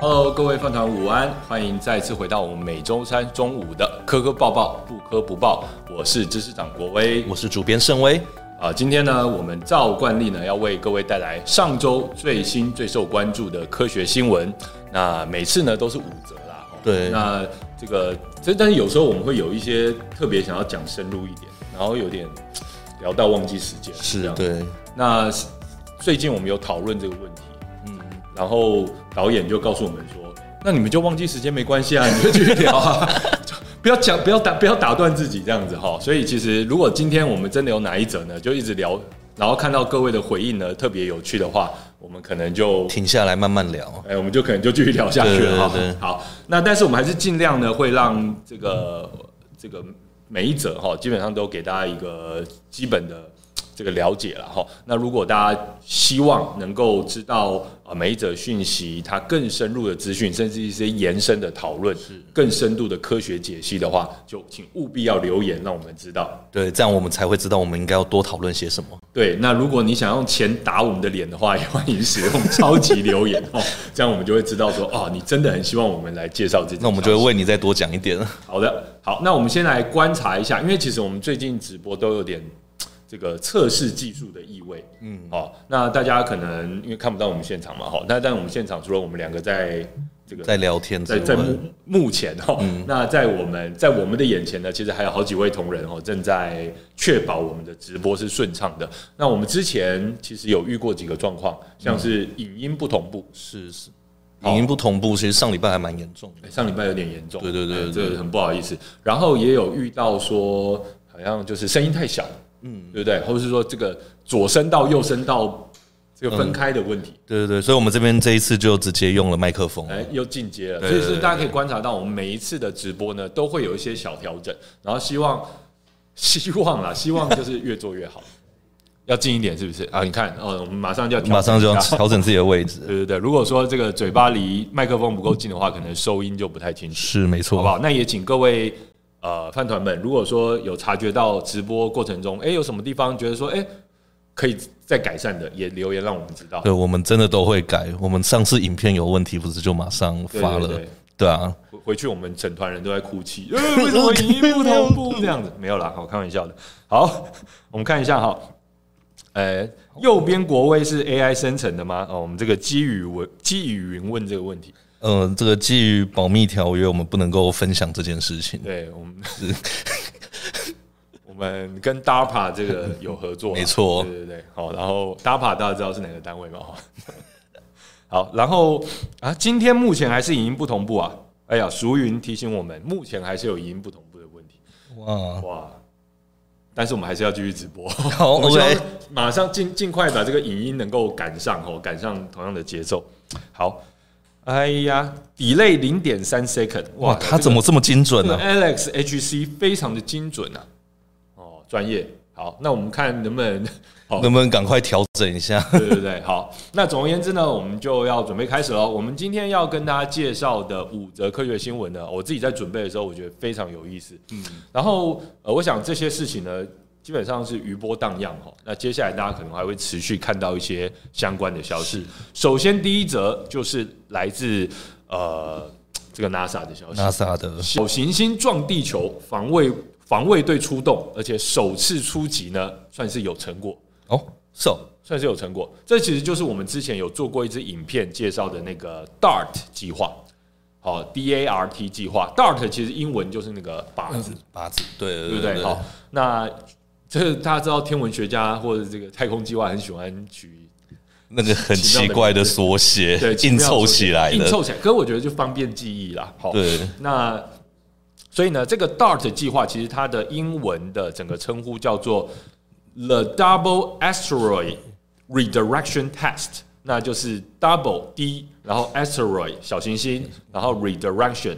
Hello，各位饭团午安，欢迎再次回到我们每周三中午的科科报报，不科不报。我是知识长国威，我是主编盛威。啊，今天呢，我们照惯例呢，要为各位带来上周最新最受关注的科学新闻。那每次呢都是五折啦。对。那这个，但是有时候我们会有一些特别想要讲深入一点，然后有点聊到忘记时间。是，对。那最近我们有讨论这个问题。然后导演就告诉我们说：“那你们就忘记时间没关系啊，你就继续聊啊，不要讲，不要打，不要打断自己这样子哈。所以其实如果今天我们真的有哪一则呢，就一直聊，然后看到各位的回应呢特别有趣的话，我们可能就停下来慢慢聊。哎，我们就可能就继续聊下去了哈。好，那但是我们还是尽量呢会让这个这个每一则哈，基本上都给大家一个基本的。”这个了解了哈，那如果大家希望能够知道啊每一则讯息它更深入的资讯，甚至一些延伸的讨论，是更深度的科学解析的话，就请务必要留言让我们知道。对，这样我们才会知道我们应该要多讨论些什么。对，那如果你想用钱打我们的脸的话，也欢迎使用超级留言哦，这样我们就会知道说哦，你真的很希望我们来介绍这。那我们就会为你再多讲一点。好的，好，那我们先来观察一下，因为其实我们最近直播都有点。这个测试技术的意味，嗯，好，那大家可能因为看不到我们现场嘛，哈，那但我们现场除了我们两个在这个在聊天，在在目目前哈，那在我们在我们的眼前呢，其实还有好几位同仁哦，正在确保我们的直播是顺畅的。那我们之前其实有遇过几个状况，像是影音不同步，是是，影音不同步，其实上礼拜还蛮严重。的，上礼拜有点严重，对对对，这个很不好意思。然后也有遇到说，好像就是声音太小。嗯，对不对？或者是说这个左声道、右声道这个分开的问题？嗯、对对对，所以我们这边这一次就直接用了麦克风，哎，又进阶了。所以是大家可以观察到，我们每一次的直播呢，都会有一些小调整，然后希望希望啦，希望就是越做越好，要近一点，是不是啊？你看，哦，我们马上就要马上就要调整自己的位置。对对对，如果说这个嘴巴离麦克风不够近的话，可能收音就不太清楚。是没错，好不好？那也请各位。呃，饭团们，如果说有察觉到直播过程中，哎，有什么地方觉得说，哎，可以再改善的，也留言让我们知道。对，我们真的都会改。我们上次影片有问题，不是就马上发了？对，啊，回去我们整团人都在哭泣，呃，为什么影音不同步这样子？没有啦，好，开玩笑的。好，我们看一下哈，呃，右边国威是 AI 生成的吗？哦，我们这个基于文基于云问这个问题。嗯、呃，这个基于保密条约，我们不能够分享这件事情。对，我们是，我们跟 DARPA 这个有合作，没错。对对对，好，然后 DARPA 大家知道是哪个单位吗？好，然后啊，今天目前还是影音不同步啊。哎呀，淑云提醒我们，目前还是有影音不同步的问题。哇哇，但是我们还是要继续直播。好，我们马上尽尽快把这个影音能够赶上哦，赶上同样的节奏。好。哎呀，delay 零点三 second，哇，他怎么这么精准呢、啊？Alex HC 非常的精准啊，哦，专业。好，那我们看能不能，能不能赶快调整一下？对对对，好。那总而言之呢，我们就要准备开始了。我们今天要跟大家介绍的五则科学新闻呢，我自己在准备的时候，我觉得非常有意思。嗯，然后呃，我想这些事情呢。基本上是余波荡漾哈，那接下来大家可能还会持续看到一些相关的消息。首先，第一则就是来自呃这个 NASA 的消息，NASA 的。小行星撞地球，防卫防卫队出动，而且首次出击呢，算是有成果。哦，是，算是有成果。这其实就是我们之前有做过一支影片介绍的那个 DART 计划，好，D A R T 计划，DART 其实英文就是那个靶子，靶子，对对？对对，好，那。这个大家知道，天文学家或者这个太空计划很喜欢取那个很奇怪的缩写，对，硬凑起来，硬凑起来。可是我觉得就方便记忆啦。好，对。那所以呢，这个 DART 计划其实它的英文的整个称呼叫做 The Double Asteroid Redirection Test，那就是 Double D，然后 Asteroid 小行星，然后 Redirection，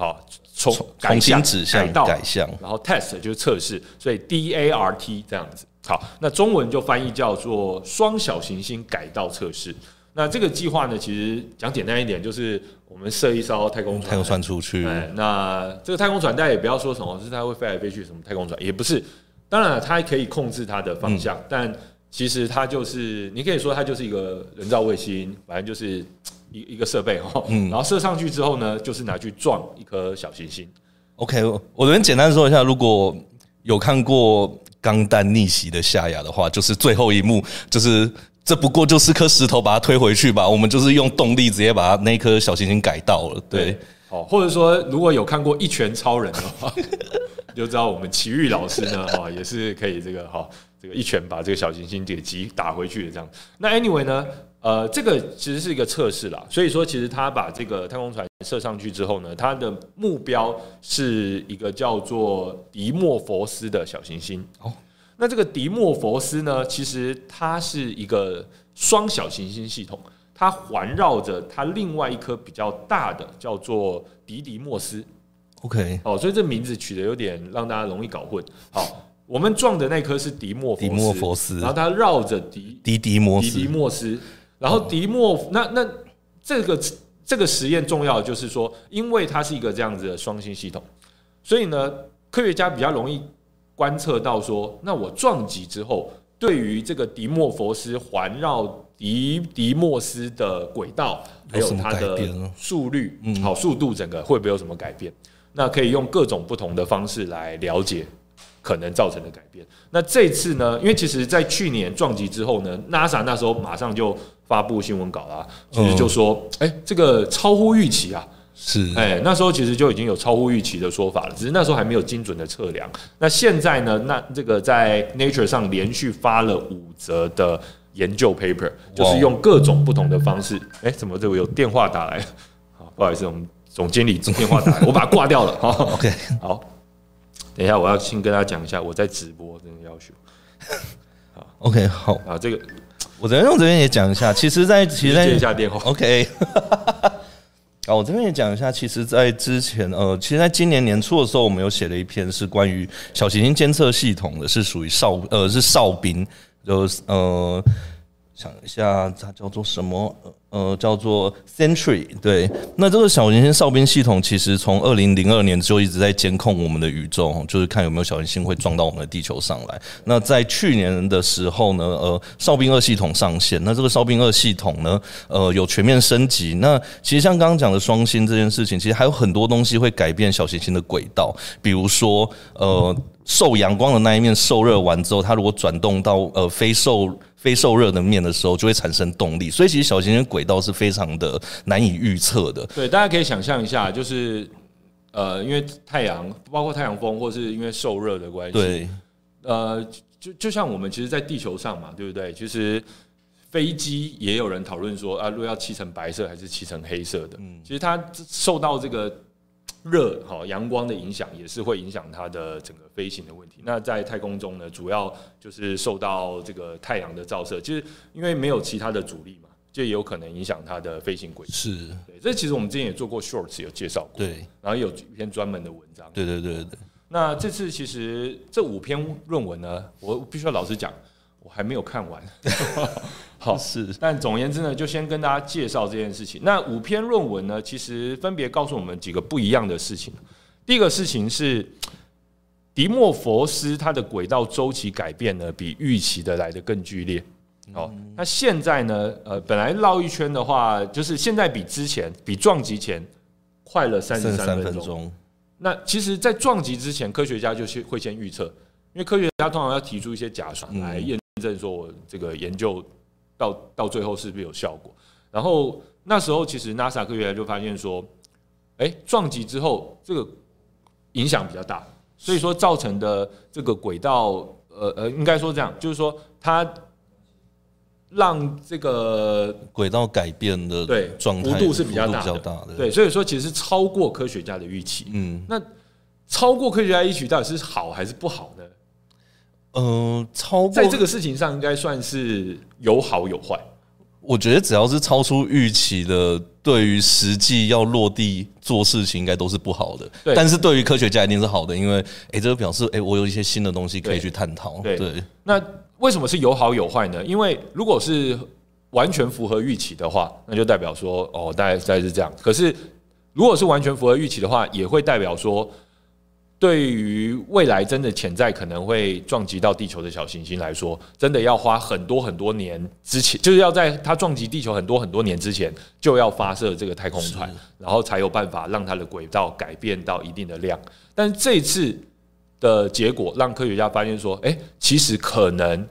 好。从重新指向改道改向，然后 test 就是测试，所以 D A R T 这样子。好，那中文就翻译叫做双小行星改道测试。那这个计划呢，其实讲简单一点，就是我们设一艘太空船，太空船出去。哎那这个太空船，大家也不要说什么是它会飞来飞去，什么太空船也不是。当然了，它还可以控制它的方向，嗯、但其实它就是，你可以说它就是一个人造卫星，反正就是。一一个设备哈，嗯，然后射上去之后呢，就是拿去撞一颗小行星。OK，我这边简单说一下，如果有看过钢弹逆袭的夏亚的话，就是最后一幕，就是这不过就是颗石头把它推回去吧，我们就是用动力直接把它那颗小行星改到了，对。哦，或者说如果有看过《一拳超人》的话，就知道我们奇遇老师呢，哈，也是可以这个哈，这个一拳把这个小行星给击打回去的这样。那 anyway 呢，呃，这个其实是一个测试啦，所以说其实他把这个太空船射上去之后呢，它的目标是一个叫做迪莫佛斯的小行星。哦，那这个迪莫佛斯呢，其实它是一个双小行星系统。它环绕着它另外一颗比较大的，叫做迪迪莫斯。OK，哦，所以这名字取得有点让大家容易搞混。好，我们撞的那颗是迪莫迪莫佛斯，然后它绕着迪迪迪莫斯迪迪莫斯，然后迪莫那那这个这个实验重要的就是说，因为它是一个这样子的双星系统，所以呢，科学家比较容易观测到说，那我撞击之后，对于这个迪莫佛斯环绕。迪迪莫斯的轨道还有它的速率，好速度，整个会不会有什么改变？那可以用各种不同的方式来了解可能造成的改变。那这次呢？因为其实，在去年撞击之后呢，NASA 那时候马上就发布新闻稿啦，其实就说，哎，这个超乎预期啊，是，哎，那时候其实就已经有超乎预期的说法了，只是那时候还没有精准的测量。那现在呢？那这个在 Nature 上连续发了五则的。研究 paper 就是用各种不同的方式。哎、欸，怎么这个有电话打来？好，不好意思，我们总经理电话打来，我把它挂掉了。好，OK，好，等一下，我要先跟大家讲一下我在直播这个要求。好，OK，好啊，这个我这边用这边也讲一下。其实，在其实在接一下电话，OK。啊，我这边也讲一下。其实，在之前，呃，其实在今年年初的时候，我们有写了一篇是关于小行星监测系统的，是属于哨，呃，是哨兵。就是呃，想一下，它叫做什么？呃，叫做 Sentry。对，那这个小行星哨兵系统其实从二零零二年就一直在监控我们的宇宙，就是看有没有小行星会撞到我们的地球上来。那在去年的时候呢，呃，哨兵二系统上线。那这个哨兵二系统呢，呃，有全面升级。那其实像刚刚讲的双星这件事情，其实还有很多东西会改变小行星的轨道，比如说呃。受阳光的那一面受热完之后，它如果转动到呃非受非受热的面的时候，就会产生动力。所以其实小行星轨道是非常的难以预测的。对，大家可以想象一下，就是呃，因为太阳包括太阳风，或是因为受热的关系，对，呃，就就像我们其实，在地球上嘛，对不对？其实飞机也有人讨论说啊，如果要漆成白色还是漆成黑色的？嗯，其实它受到这个。热好阳光的影响也是会影响它的整个飞行的问题。那在太空中呢，主要就是受到这个太阳的照射，就是因为没有其他的阻力嘛，就也有可能影响它的飞行轨迹。是，对，这其实我们之前也做过 shorts 有介绍过，对，然后有一篇专门的文章。对对对对。那这次其实这五篇论文呢，我必须要老实讲，我还没有看完。好 是，但总而言之呢，就先跟大家介绍这件事情。那五篇论文呢，其实分别告诉我们几个不一样的事情。第一个事情是，迪莫佛斯它的轨道周期改变呢，比预期的来得更剧烈。哦，那现在呢，呃，本来绕一圈的话，就是现在比之前，比撞击前快了三十三分钟。那其实，在撞击之前，科学家就先会先预测，因为科学家通常要提出一些假说来验证说我这个研究。到到最后是不是有效果？然后那时候其实 NASA 科学家就发现说，哎，撞击之后这个影响比较大，所以说造成的这个轨道，呃呃，应该说这样，就是说它让这个轨道改变的对状态幅度是比较大的，对，所以说其实超过科学家的预期。嗯，那超过科学家预期到底是好还是不好呢？呃，超过在这个事情上应该算是有好有坏。我觉得只要是超出预期的，对于实际要落地做事情，应该都是不好的。对，但是对于科学家一定是好的，因为哎，这个表示哎，我有一些新的东西可以去探讨。对，对，那为什么是有好有坏呢？因为如果是完全符合预期的话，那就代表说哦，大概大概是这样。可是如果是完全符合预期的话，也会代表说。对于未来真的潜在可能会撞击到地球的小行星来说，真的要花很多很多年之前，就是要在它撞击地球很多很多年之前就要发射这个太空船，然后才有办法让它的轨道改变到一定的量。但这次的结果让科学家发现说，哎，其实可能。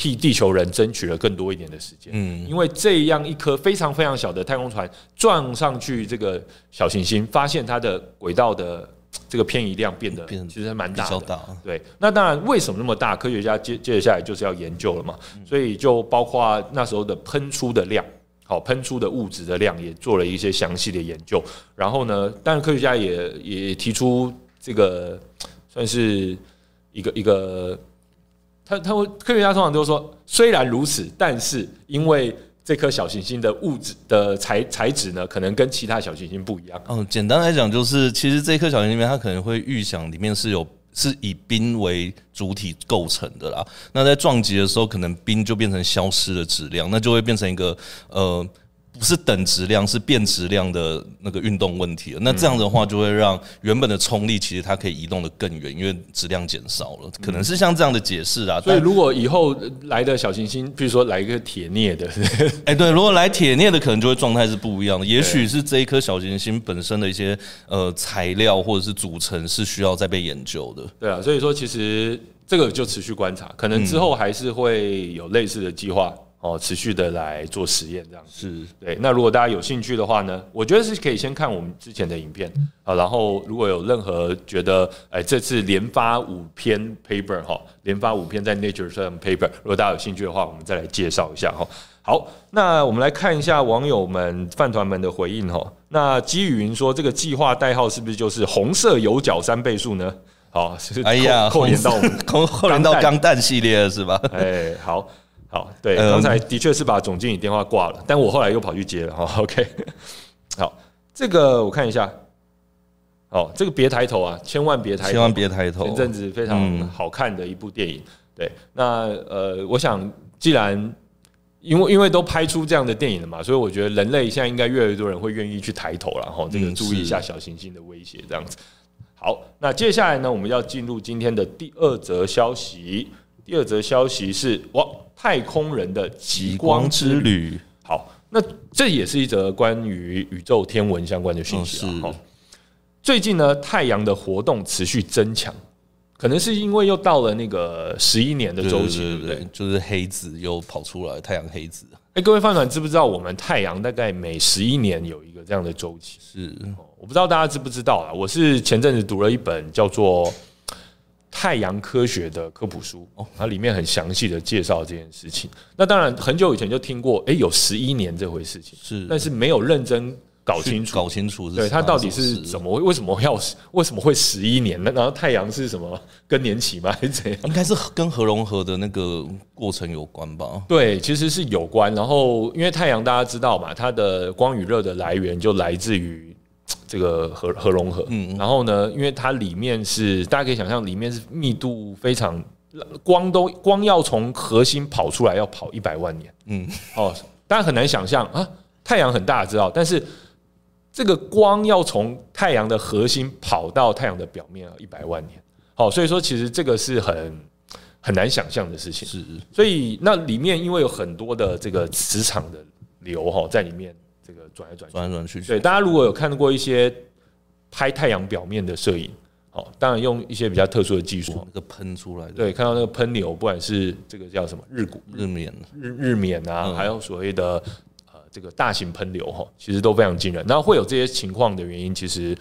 替地球人争取了更多一点的时间，嗯，因为这样一颗非常非常小的太空船撞上去这个小行星，发现它的轨道的这个偏移量变得其实还蛮大的，对。那当然，为什么那么大？科学家接接下来就是要研究了嘛，所以就包括那时候的喷出的量，好，喷出的物质的量也做了一些详细的研究。然后呢，当然科学家也也提出这个算是一个一个。他他会科学家通常都说，虽然如此，但是因为这颗小行星的物质的材材质呢，可能跟其他小行星不一样。嗯，简单来讲就是，其实这颗小行星，它可能会预想里面是有是以冰为主体构成的啦。那在撞击的时候，可能冰就变成消失的质量，那就会变成一个呃。不是等质量，是变质量的那个运动问题了。那这样的话，就会让原本的冲力其实它可以移动的更远，因为质量减少了。可能是像这样的解释啊。所以，如果以后来的小行星，比如说来一个铁镍的，哎，对，如果来铁镍的，可能就会状态是不一样的。也许是这一颗小行星本身的一些呃材料或者是组成是需要再被研究的。对啊，所以说其实这个就持续观察，可能之后还是会有类似的计划。哦，持续的来做实验，这样是对。那如果大家有兴趣的话呢，我觉得是可以先看我们之前的影片啊，然后如果有任何觉得，哎，这次连发五篇 paper 哈，连发五篇在 Nature 上 paper，如果大家有兴趣的话，我们再来介绍一下哈。好，那我们来看一下网友们饭团们的回应哈。那基于云说这个计划代号是不是就是红色有角三倍数呢？好，是哎呀，扣连到我们扣扣连到钢弹系列了是吧？哎，好。好，对，刚才的确是把总经理电话挂了，但我后来又跑去接了。哈，OK，好，这个我看一下，好，这个别抬头啊，千万别抬头，千万别抬头。前阵子非常好看的一部电影，对，那呃，我想既然因为因为都拍出这样的电影了嘛，所以我觉得人类现在应该越来越多人会愿意去抬头了，哈，这个注意一下小行星的威胁，这样子。好，那接下来呢，我们要进入今天的第二则消息。第二则消息是哇，太空人的极光之旅。好，那这也是一则关于宇宙天文相关的讯息啊。最近呢，太阳的活动持续增强，可能是因为又到了那个十一年的周期，对不对？就是黑子又跑出来，太阳黑子。哎，各位饭团知不知道，我们太阳大概每十一年有一个这样的周期？是，我不知道大家知不知道啊？我是前阵子读了一本叫做。太阳科学的科普书哦，它里面很详细的介绍这件事情。那当然很久以前就听过，哎，有十一年这回事情是，但是没有认真搞清楚，搞清楚，对它到底是怎么，为什么要为什么会十一年？那然后太阳是什么更年期吗？还是怎样？应该是跟核融合的那个过程有关吧？对，其实是有关。然后因为太阳大家知道嘛，它的光与热的来源就来自于。这个核核融合，嗯，然后呢，因为它里面是大家可以想象，里面是密度非常光都光要从核心跑出来要跑一百万年，嗯，哦，大家很难想象啊，太阳很大知道，但是这个光要从太阳的核心跑到太阳的表面要一百万年，好，所以说其实这个是很很难想象的事情，是，所以那里面因为有很多的这个磁场的流哈在里面。这个转来转转来转去，对，大家如果有看过一些拍太阳表面的摄影，好，当然用一些比较特殊的技术，那个喷出来的，对，看到那个喷流，不管是这个叫什么日谷日冕。日日冕啊，还有所谓的呃这个大型喷流哈，其实都非常惊人。那会有这些情况的原因，其实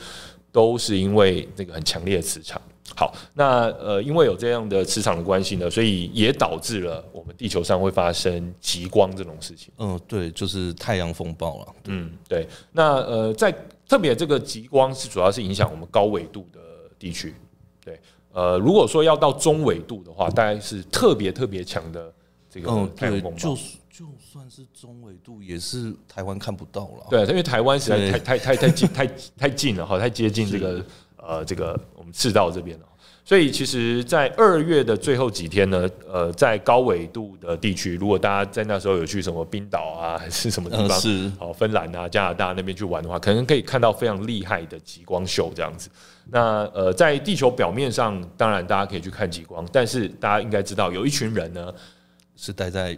都是因为那个很强烈的磁场。好，那呃，因为有这样的磁场的关系呢，所以也导致了我们地球上会发生极光这种事情。嗯，对，就是太阳风暴了。嗯，对。那呃，在特别这个极光是主要是影响我们高纬度的地区。对，呃，如果说要到中纬度的话，大概是特别特别强的这个太阳风暴。就就算是中纬度，也是台湾看不到了。对，因为台湾实在太太太太近太太近了哈，太接近这个。呃，这个我们赤道这边，所以其实，在二月的最后几天呢，呃，在高纬度的地区，如果大家在那时候有去什么冰岛啊，还是什么地方，呃、是哦，芬兰啊、加拿大那边去玩的话，可能可以看到非常厉害的极光秀这样子。那呃，在地球表面上，当然大家可以去看极光，但是大家应该知道，有一群人呢是待在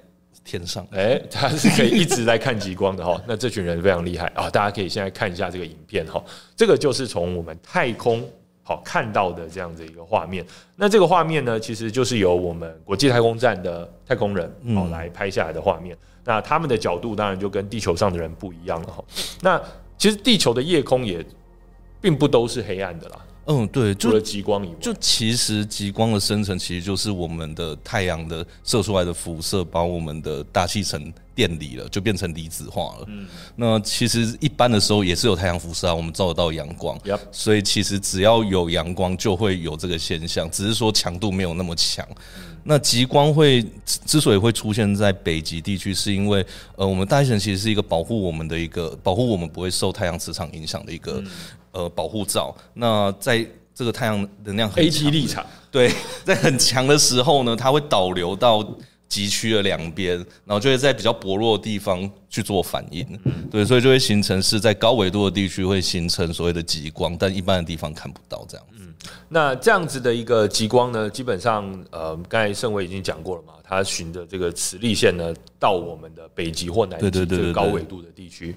天上，哎、欸，他是可以一直在看极光的哈。那这群人非常厉害啊，大家可以现在看一下这个影片哈。这个就是从我们太空。好看到的这样子一个画面，那这个画面呢，其实就是由我们国际太空站的太空人哦来拍下来的画面。那他们的角度当然就跟地球上的人不一样了哈。那其实地球的夜空也并不都是黑暗的啦。嗯，对，除了极光以外，就其实极光的生成其实就是我们的太阳的射出来的辐射把我们的大气层电离了，就变成离子化了。嗯，那其实一般的时候也是有太阳辐射啊，我们照得到阳光。Yep. 所以其实只要有阳光就会有这个现象，只是说强度没有那么强。嗯、那极光会之所以会出现在北极地区，是因为呃，我们大气层其实是一个保护我们的一个保护我们不会受太阳磁场影响的一个。嗯呃，保护罩。那在这个太阳能量很强，立场对，在很强的时候呢，它会导流到极区的两边，然后就会在比较薄弱的地方去做反应。对，所以就会形成是在高纬度的地区会形成所谓的极光，但一般的地方看不到这样子。嗯，那这样子的一个极光呢，基本上呃，刚才盛伟已经讲过了嘛，它循着这个磁力线呢，到我们的北极或南极这个高纬度的地区。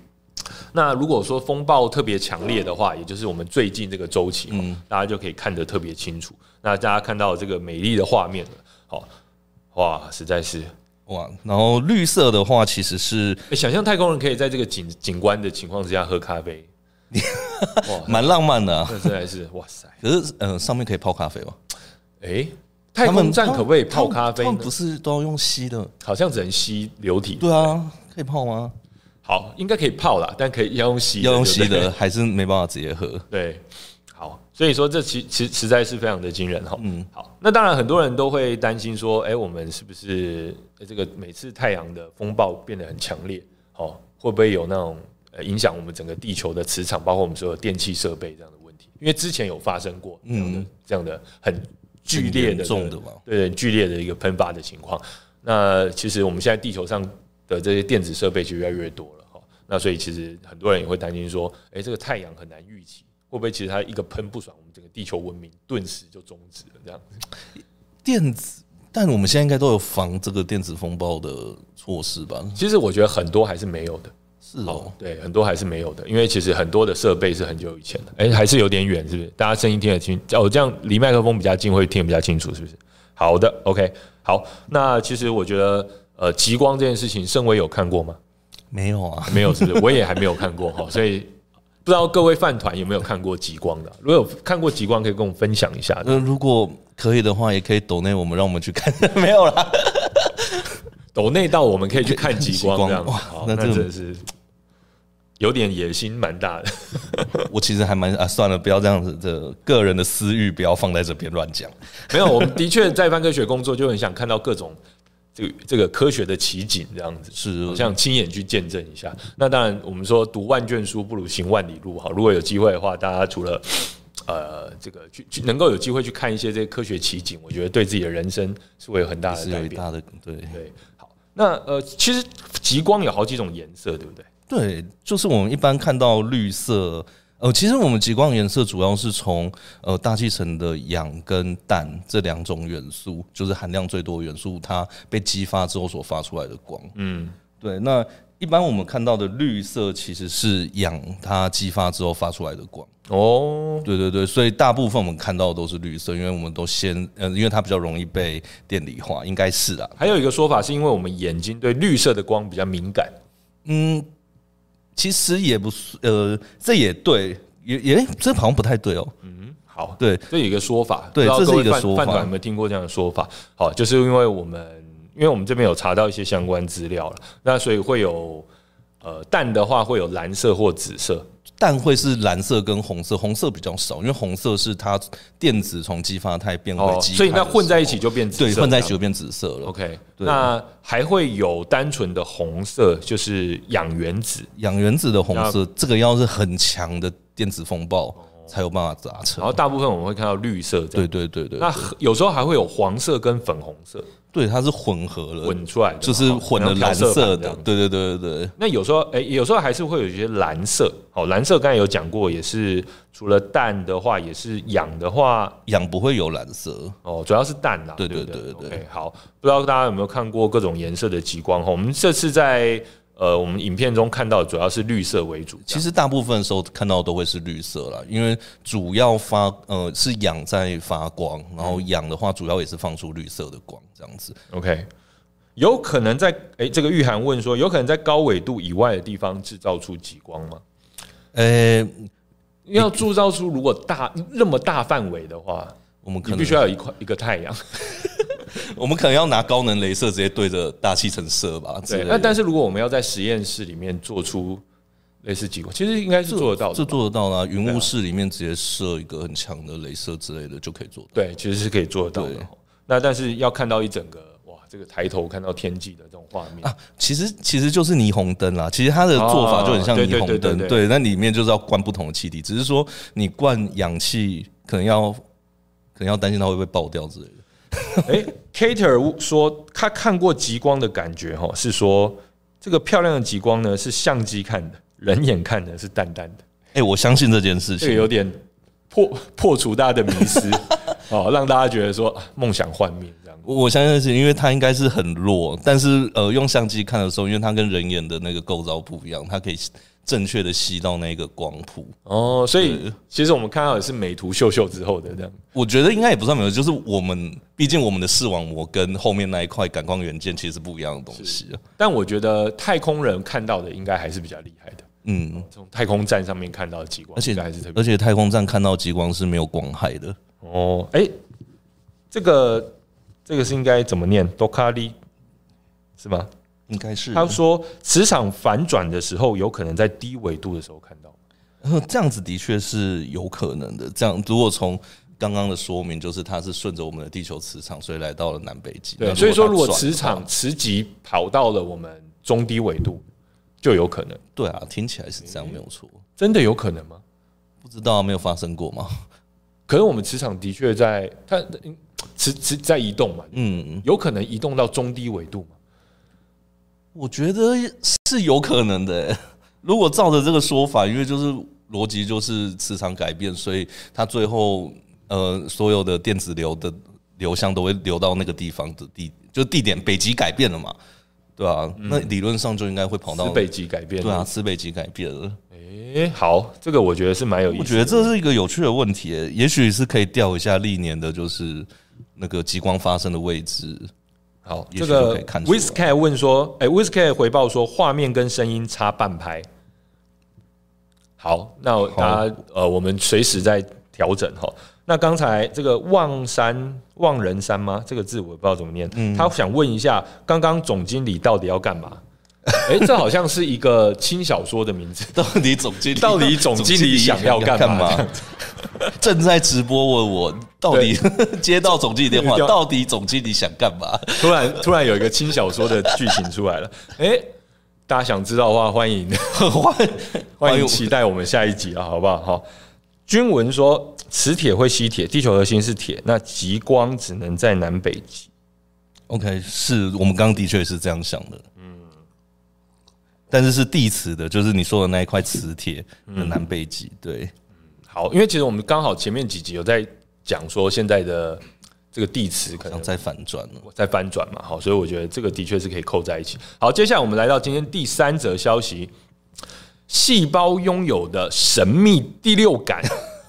那如果说风暴特别强烈的话，也就是我们最近这个周期，嗯，大家就可以看得特别清楚。那大家看到这个美丽的画面了，好，哇，实在是哇。然后绿色的话，其实是、欸、想象太空人可以在这个景景观的情况之下喝咖啡，哇，蛮浪漫的、啊。实在是哇塞。可是，嗯、呃，上面可以泡咖啡吗？哎、欸，太空站可不可以泡咖啡？他们不是都要用吸的？好像只能吸流体。对啊，可以泡吗？好，应该可以泡啦，但可以要用吸，要用吸的，还是没办法直接喝。对，好，所以说这其其实在是非常的惊人哈。嗯，好，那当然很多人都会担心说，哎，我们是不是这个每次太阳的风暴变得很强烈，哦，会不会有那种影响我们整个地球的磁场，包括我们所有电器设备这样的问题？因为之前有发生过这样的、嗯、这样的很剧烈的重的嘛，对，剧烈的一个喷发的情况。那其实我们现在地球上。的这些电子设备就越来越多了哈，那所以其实很多人也会担心说，哎，这个太阳很难预期，会不会其实它一个喷不爽，我们整个地球文明顿时就终止了这样子？电子，但我们现在应该都有防这个电子风暴的措施吧？其实我觉得很多还是没有的，是哦，对，很多还是没有的，因为其实很多的设备是很久以前的，哎，还是有点远，是不是？大家声音听得清？哦，这样离麦克风比较近会听得比较清楚，是不是？好的，OK，好，那其实我觉得。呃，极光这件事情，盛伟有看过吗？没有啊，没有，是不是？我也还没有看过哈，所以不知道各位饭团有没有看过极光的？如果有看过极光，可以跟我们分享一下。那如果可以的话，也可以抖内我们，让我们去看。没有啦，抖内到我们可以去看极光这样。哇，那真的是有点野心蛮大的。我其实还蛮啊，算了，不要这样子，这个人的私欲不要放在这边乱讲。没有，我们的确在泛科学工作，就很想看到各种。这个这个科学的奇景这样子，是好像亲眼去见证一下。那当然，我们说读万卷书不如行万里路哈。如果有机会的话，大家除了呃这个去去能够有机会去看一些这些科学奇景，我觉得对自己的人生是会有很大的改变。大的对对。好，那呃，其实极光有好几种颜色，对不对？对，就是我们一般看到绿色。呃，其实我们极光颜色主要是从呃大气层的氧跟氮这两种元素，就是含量最多元素，它被激发之后所发出来的光。嗯，对。那一般我们看到的绿色其实是氧它激发之后发出来的光。哦，对对对，所以大部分我们看到的都是绿色，因为我们都先呃，因为它比较容易被电离化，应该是啊。还有一个说法是因为我们眼睛对绿色的光比较敏感。嗯。其实也不是，呃，这也对，也也这好像不太对哦。嗯，好，对，这有一个说法，对，这是一个说法。有没有听过这样的说法？好，就是因为我们，因为我们这边有查到一些相关资料了，那所以会有，呃，氮的话会有蓝色或紫色。氮会是蓝色跟红色，红色比较少，因为红色是它电子从激发态变为激，所以那混在一起就变紫色，对，混在一起就变紫色了。OK，那还会有单纯的红色，就是氧原子。氧原子的红色，这个要是很强的电子风暴才有办法砸成。然后大部分我们会看到绿色，对对对对。那有时候还会有黄色跟粉红色，对，它是混合了，混出来的，就是混了蓝色的。对对对对对。那有时候哎，有时候还是会有一些蓝色。好，蓝色刚才有讲过，也是除了氮的话，也是氧的话，氧不会有蓝色哦，主要是氮啦。对对对对对。好，不知道大家有没有看过各种颜色的极光？哈，我们这次在。呃，我们影片中看到的主要是绿色为主。其实大部分的时候看到都会是绿色啦，因为主要发呃是氧在发光，然后氧的话主要也是放出绿色的光，这样子。OK，有可能在哎，这个玉涵问说，有可能在高纬度以外的地方制造出极光吗？呃，要铸造出如果大那么大范围的话，我们可能必须要有一块一个太阳。我们可能要拿高能镭射直接对着大气层射吧。对，那但是如果我们要在实验室里面做出类似极光，其实应该是做得到的，这做得到啦。云雾室里面直接射一个很强的镭射之类的就可以做到。对，其实是可以做得到的。那但是要看到一整个哇，这个抬头看到天际的这种画面啊，其实其实就是霓虹灯啦。其实它的做法就很像霓虹灯，对，那里面就是要灌不同的气体，只是说你灌氧气可能要可能要担心它会不会爆掉之类的。哎，Kater 说他看过极光的感觉，哈，是说这个漂亮的极光呢，是相机看的，人眼看的是淡淡的。哎，我相信这件事情，这个有点破破除大家的迷思，哦，让大家觉得说梦想幻灭这样。我相信是因为它应该是很弱，但是呃，用相机看的时候，因为它跟人眼的那个构造不一样，它可以。正确的吸到那个光谱哦，所以其实我们看到的是美图秀秀之后的这样，我觉得应该也不算美图，就是我们毕竟我们的视网膜跟后面那一块感光元件其实是不一样的东西。但我觉得太空人看到的应该还是比较厉害的，嗯，从太空站上面看到的极光，而且还是特别，而且太空站看到极光是没有光害的哦。哎，这个这个是应该怎么念？多卡利是吗？应该是他说，磁场反转的时候，有可能在低纬度的时候看到。这样子的确是有可能的。这样，如果从刚刚的说明，就是它是顺着我们的地球磁场，所以来到了南北极。对，所以说如果磁场磁极跑到了我们中低纬度，就有可能。对啊，听起来是这样，没有错。真的有可能吗？不知道，没有发生过吗？可是我们磁场的确在它磁磁在移动嘛，嗯，有可能移动到中低纬度嘛。我觉得是有可能的。如果照着这个说法，因为就是逻辑就是磁场改变，所以它最后呃所有的电子流的流向都会流到那个地方的地，就地点北极改变了嘛，对啊，那理论上就应该会跑到北极改变。对啊，磁北极改变了。诶，好，这个我觉得是蛮有意思。我觉得这是一个有趣的问题，也许是可以调一下历年的，就是那个极光发生的位置。好，这个 Whisky 问说，哎，Whisky 回报说，画面跟声音差半拍。好，那大家呃，我们随时在调整哈。那刚才这个望山望人山吗？这个字我不知道怎么念。他想问一下，刚刚总经理到底要干嘛？哎，这好像是一个轻小说的名字。到底总经理到底总经理想要干嘛？正在直播问我，到底 接到总经理电话，到底总经理想干嘛？突然突然有一个轻小说的剧情出来了。哎，大家想知道的话，欢迎 欢欢迎期待我们下一集啊，好不好？好，君文说，磁铁会吸铁，地球核心是铁，那极光只能在南北极。OK，是我们刚刚的确是这样想的。但是是地磁的，就是你说的那一块磁铁的南北极，对，好，因为其实我们刚好前面几集有在讲说现在的这个地磁可能在反转了，在翻转嘛，好，所以我觉得这个的确是可以扣在一起。好，接下来我们来到今天第三则消息，细胞拥有的神秘第六感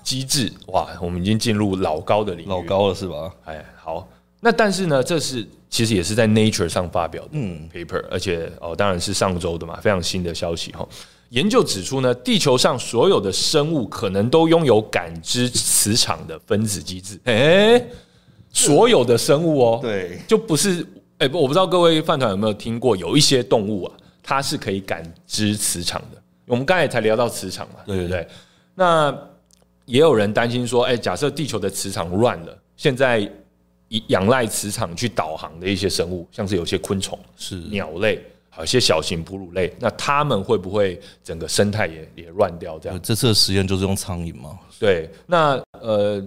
机制，哇，我们已经进入老高的领域，老高了是吧？哎，好，那但是呢，这是。其实也是在 Nature 上发表的 paper，而且哦，当然是上周的嘛，非常新的消息哈。研究指出呢，地球上所有的生物可能都拥有感知磁场的分子机制。哎，所有的生物哦，对，就不是哎，我不知道各位饭团有没有听过，有一些动物啊，它是可以感知磁场的。我们刚才才聊到磁场嘛，对不对？那也有人担心说，哎，假设地球的磁场乱了，现在。以仰赖磁场去导航的一些生物，像是有些昆虫、是鸟类，好一些小型哺乳类，那它们会不会整个生态也也乱掉？这样，这次的实验就是用苍蝇吗？对，那呃。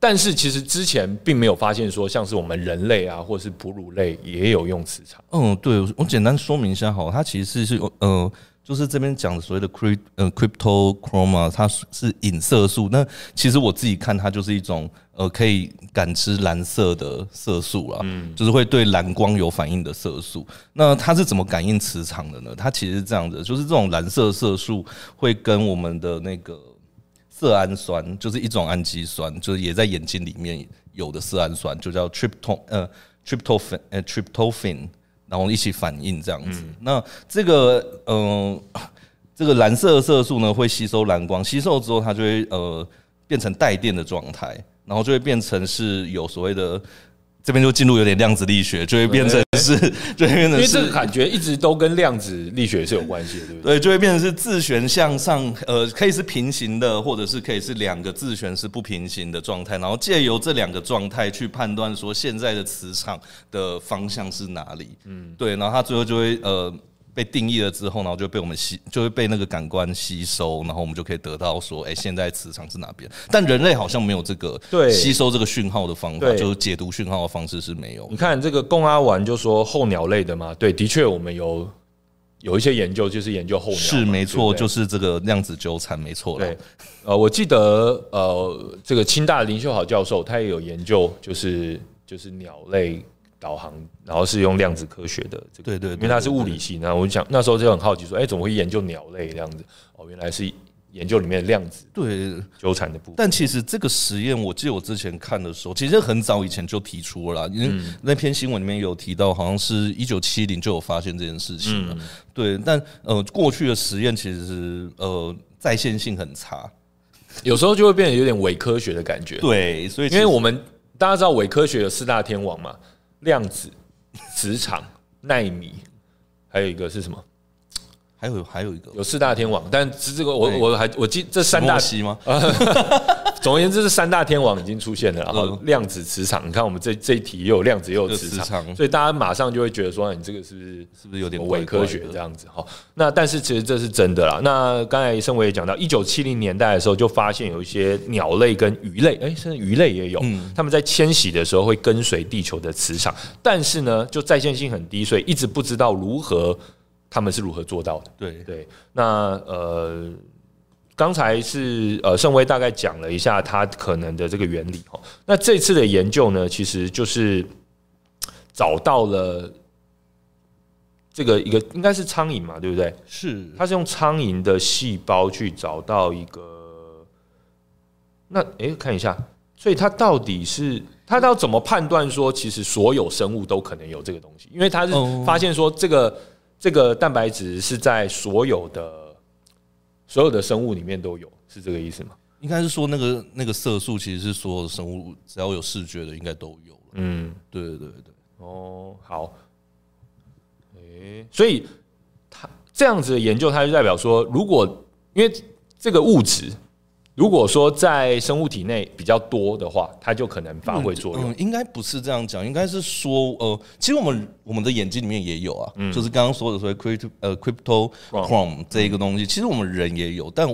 但是其实之前并没有发现说，像是我们人类啊，或是哺乳类也有用磁场。嗯，对，我简单说明一下好，它其实是呃，就是这边讲的所谓的 crypt 呃 cryptochroma，它是隐色素。那其实我自己看它就是一种呃可以感知蓝色的色素啦，嗯，就是会对蓝光有反应的色素。那它是怎么感应磁场的呢？它其实是这样子，就是这种蓝色色素会跟我们的那个。色氨酸就是一种氨基酸，就是也在眼睛里面有的色氨酸，就叫 trypto 呃 tryptophan 呃 tryptophan，然后一起反应这样子。嗯、那这个嗯、呃，这个蓝色的色素呢会吸收蓝光，吸收之后它就会呃变成带电的状态，然后就会变成是有所谓的。这边就进入有点量子力学，就会变成是，就会变成是，因为这个感觉一直都跟量子力学是有关系的，对不对？对，就会变成是自旋向上，呃，可以是平行的，或者是可以是两个自旋是不平行的状态，然后借由这两个状态去判断说现在的磁场的方向是哪里。嗯，对，然后它最后就会呃。被定义了之后，然后就被我们吸，就会被那个感官吸收，然后我们就可以得到说，哎，现在磁场是哪边？但人类好像没有这个对吸收这个讯号的方法，就是解读讯号的方式是没有。你看这个贡阿丸就说候鸟类的嘛，对，的确我们有有一些研究，就是研究候鸟，是没错，就是这个量子纠缠，没错。对，呃，我记得呃，这个清大林秀豪教授他也有研究，就是就是鸟类。导航，然后是用量子科学的这个，对对，因为它是物理系，那我就想那时候就很好奇，说，哎，怎么会研究鸟类这样子？哦，原来是研究里面的量子对纠缠的部分。但其实这个实验，我记得我之前看的时候，其实很早以前就提出了啦，因为那篇新闻里面有提到，好像是一九七零就有发现这件事情了。对，但呃，过去的实验其实是呃在线性很差，有时候就会变得有点伪科学的感觉。对，所以因为我们大家知道伪科学有四大天王嘛。量子、磁场、纳米，还有一个是什么？还有还有一个有四大天王，但是这个我我还我记这三大西吗？总而言之，这三大天王已经出现了。然后量子、磁场，你看我们这这一题又有量子又有磁场，所以大家马上就会觉得说，你这个是不是是不是有点伪科学这样子？哈，那但是其实这是真的啦。那刚才盛伟也讲到，一九七零年代的时候就发现有一些鸟类跟鱼类，哎，甚至鱼类也有，他们在迁徙的时候会跟随地球的磁场，但是呢，就在线性很低，所以一直不知道如何。他们是如何做到的？对对，那呃，刚才是呃，盛威大概讲了一下它可能的这个原理哦。那这次的研究呢，其实就是找到了这个一个应该是苍蝇嘛，对不对？是，它是用苍蝇的细胞去找到一个，那哎，看一下，所以它到底是它要怎么判断说，其实所有生物都可能有这个东西？因为它是发现说这个。这个蛋白质是在所有的所有的生物里面都有，是这个意思吗？应该是说那个那个色素其实是所有的生物只要有视觉的应该都有。嗯，对对对对。哦，好。诶，所以它这样子的研究，它就代表说，如果因为这个物质。如果说在生物体内比较多的话，它就可能发挥作用。嗯，应该不是这样讲，应该是说，呃，其实我们我们的眼睛里面也有啊，嗯，就是刚刚说的所谓 crypto 呃 cryptochrome 这一个东西，其实我们人也有，但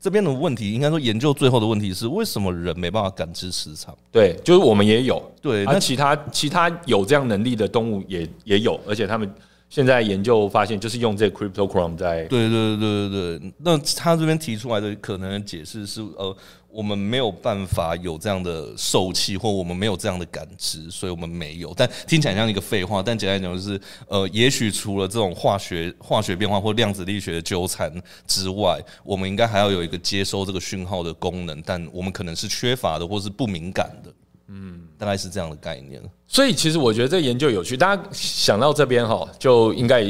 这边的问题应该说研究最后的问题是，为什么人没办法感知磁场？对，就是我们也有，对，那其他其他有这样能力的动物也也有，而且他们。现在研究发现，就是用这个 cryptochrome 在对对对对对。那他这边提出来的可能的解释是，呃，我们没有办法有这样的受气，或我们没有这样的感知，所以我们没有。但听起来像一个废话，但简单讲就是，呃，也许除了这种化学化学变化或量子力学的纠缠之外，我们应该还要有一个接收这个讯号的功能，但我们可能是缺乏的，或是不敏感的。嗯，大概是这样的概念。所以其实我觉得这研究有趣，大家想到这边哈，就应该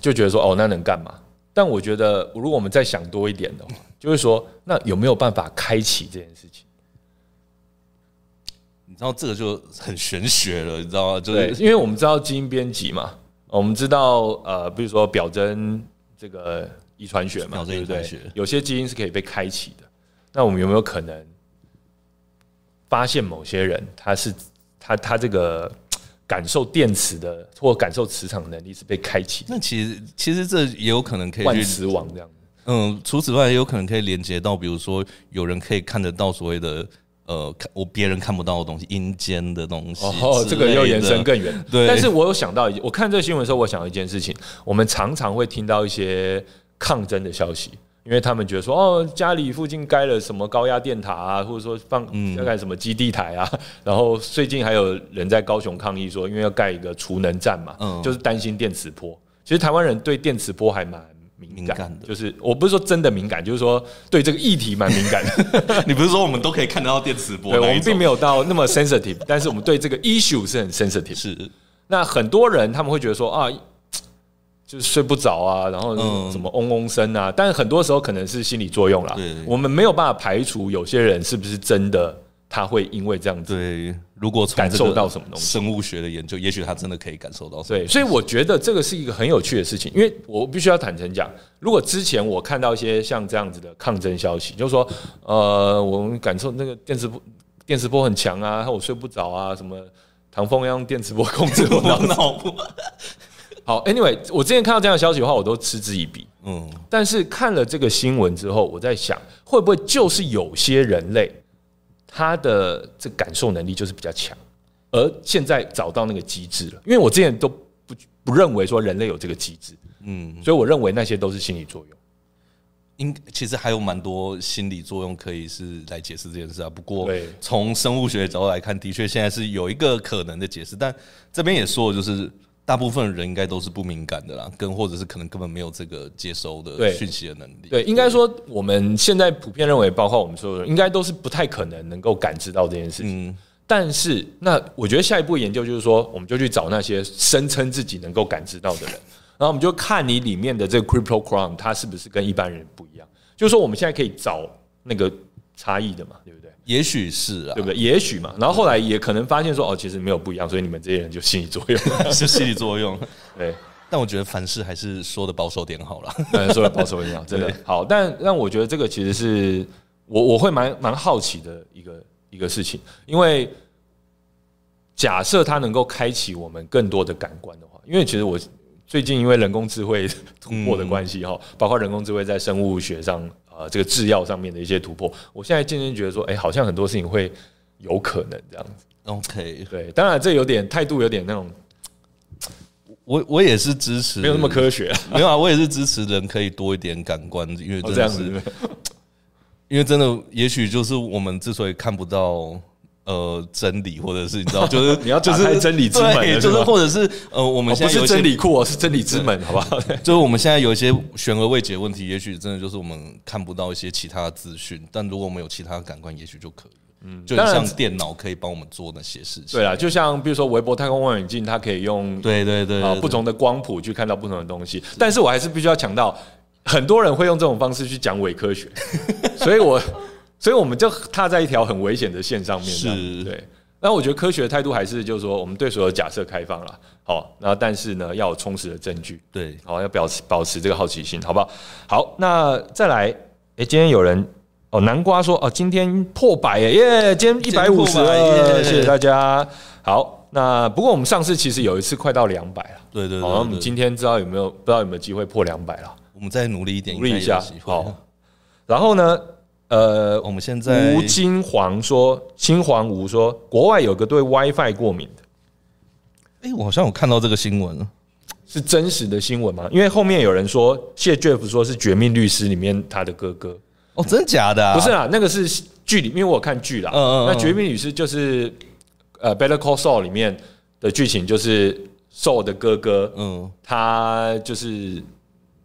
就觉得说，哦，那能干嘛？但我觉得，如果我们再想多一点的话，就是说，那有没有办法开启这件事情？你知道这个就很玄学了，你知道吗？就是因为我们知道基因编辑嘛，我们知道呃，比如说表征这个遗传学嘛，对不对？有些基因是可以被开启的。那我们有没有可能？发现某些人，他是他他这个感受电磁的或感受磁场能力是被开启。那其实其实这也有可能可以万磁王这样。嗯，除此之外，也有可能可以连接到，比如说有人可以看得到所谓的呃，我别人看不到的东西，阴间的东西。哦，这个又延伸更远。对，但是我有想到，我看这个新闻的时候，我想到一件事情，我们常常会听到一些抗争的消息。因为他们觉得说，哦，家里附近盖了什么高压电塔啊，或者说放要盖什么基地台啊，然后最近还有人在高雄抗议说，因为要盖一个储能站嘛，就是担心电磁波。其实台湾人对电磁波还蛮敏感的，就是我不是说真的敏感，就是说对这个议题蛮敏感的。你不是说我们都可以看得到电磁波？对，我们并没有到那么 sensitive，但是我们对这个 issue 是很 sensitive。是，那很多人他们会觉得说啊。就是睡不着啊，然后什么嗡嗡声啊，但是很多时候可能是心理作用啦。对，我们没有办法排除有些人是不是真的他会因为这样子。对，如果感受到什么东西，生物学的研究，也许他真的可以感受到。对，所以我觉得这个是一个很有趣的事情，因为我必须要坦诚讲，如果之前我看到一些像这样子的抗争消息，就是说，呃，我们感受那个电磁波，电磁波很强啊，我睡不着啊，什么唐风要用电磁波控制我脑 部。好，Anyway，我之前看到这样的消息的话，我都嗤之以鼻。嗯，但是看了这个新闻之后，我在想，会不会就是有些人类他的这感受能力就是比较强，而现在找到那个机制了？因为我之前都不不认为说人类有这个机制，嗯，所以我认为那些都是心理作用。应其实还有蛮多心理作用可以是来解释这件事啊。不过从生物学的角度来看，的确现在是有一个可能的解释，但这边也说就是。大部分人应该都是不敏感的啦，跟或者是可能根本没有这个接收的讯息的能力。对，应该说我们现在普遍认为，包括我们所有人，应该都是不太可能能够感知到这件事情。嗯，但是，那我觉得下一步研究就是说，我们就去找那些声称自己能够感知到的人，然后我们就看你里面的这个 cryptochrome，它是不是跟一般人不一样？就是说，我们现在可以找那个差异的嘛，对不对？也许是啊，对不对？也许嘛，然后后来也可能发现说，哦，其实没有不一样，所以你们这些人就心理作用，是心理作用。对，但我觉得凡事还是说的保守点好了，嗯，说的保守一点好，真的。好。但但我觉得这个其实是我我会蛮蛮好奇的一个一个事情，因为假设它能够开启我们更多的感官的话，因为其实我最近因为人工智慧突破的关系哈，包括人工智慧在生物学上。呃，这个制药上面的一些突破，我现在渐渐觉得说，哎，好像很多事情会有可能这样子。OK，对，当然这有点态度，有点那种，我我也是支持，没有那么科学，没有啊，我也是支持人可以多一点感官，因为真的是，哦、因为真的，也许就是我们之所以看不到。呃，真理或者是你知道，就是你要就是真理之门，就是或者是呃，我们现在有不是真理库，是真理之门，好不好？就是我们现在有一些悬而未解的问题，也许真的就是我们看不到一些其他的资讯，但如果我们有其他的感官，也许就可以。嗯，就像电脑可以帮我们做那些事情。对啊，就像比如说韦伯太空望远镜，它可以用对对对啊不同的光谱去看到不同的东西。但是我还是必须要强调，很多人会用这种方式去讲伪科学，所以我所以我们就踏在一条很危险的线上面。是，对。那我觉得科学的态度还是就是说，我们对所有假设开放了，好，那但是呢，要有充实的证据，对，好，要保持保持这个好奇心，好不好？好，那再来，哎、欸，今天有人哦，南瓜说哦，今天破百耶，耶，今天一百五十，谢谢大家。好，那不过我们上次其实有一次快到两百了，对对，对，好，我们今天知道有没有不知道有没有机会破两百了？我们再努力一点，努力一下，好。然后呢？呃，我们现在吴金黄说，金黄吴说，国外有个对 WiFi 过敏的，哎、欸，我好像有看到这个新闻，是真实的新闻吗？因为后面有人说，谢 Jeff 说是《绝命律师》里面他的哥哥，哦，真的假的、啊？不是啊，那个是剧里，因为我看剧啦。嗯嗯，嗯，那《绝命律师》就是呃《Better Call Saul》里面的剧情，就是 Saul 的哥哥，嗯，他就是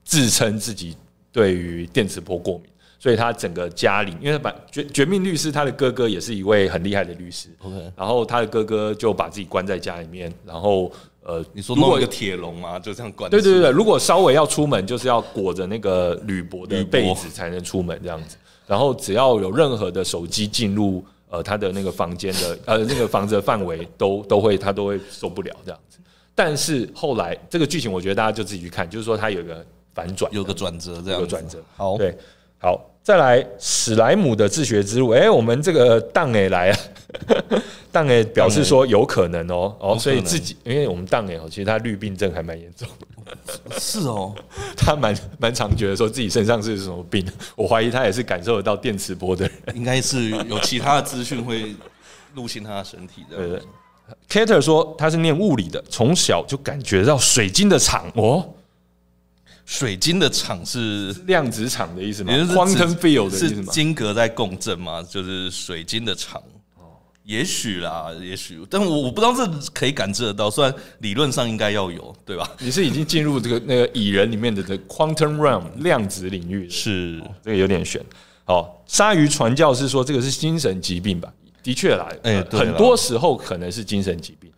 自称自己对于电磁波过敏。所以他整个家里，因为他把绝绝命律师，他的哥哥也是一位很厉害的律师。OK，然后他的哥哥就把自己关在家里面，然后呃，你说弄一个铁笼嘛？就这样关？对对对，如果稍微要出门，就是要裹着那个铝箔的被子才能出门这样子。然后只要有任何的手机进入呃他的那个房间的 呃那个房子的范围，都都会他都会受不了这样子。但是后来这个剧情，我觉得大家就自己去看，就是说他有一个反转，有个转折，这样有个转折。好，对。好，再来史莱姆的自学之路。哎、欸，我们这个当诶来啊，当诶表示说有可能哦、喔、哦，所以自己因为我们当诶哦，其实他绿病症还蛮严重的。是哦，他蛮蛮常觉得说自己身上是什么病。我怀疑他也是感受得到电磁波的人，应该是有其他的资讯会入侵他的身体的。对对。Kater 说他是念物理的，从小就感觉到水晶的场哦，水晶的场是量子场的意思吗？Quantum field 的意思吗？是晶格在共振吗？就是水晶的场哦，也许啦，也许，但我我不知道这可以感知得到，虽然理论上应该要有，对吧？你是已经进入这个那个蚁人里面的这 Quantum realm 量子领域，是这个有点悬。哦，鲨鱼传教士说这个是精神疾病吧？的确啦，哎，很多时候可能是精神疾病。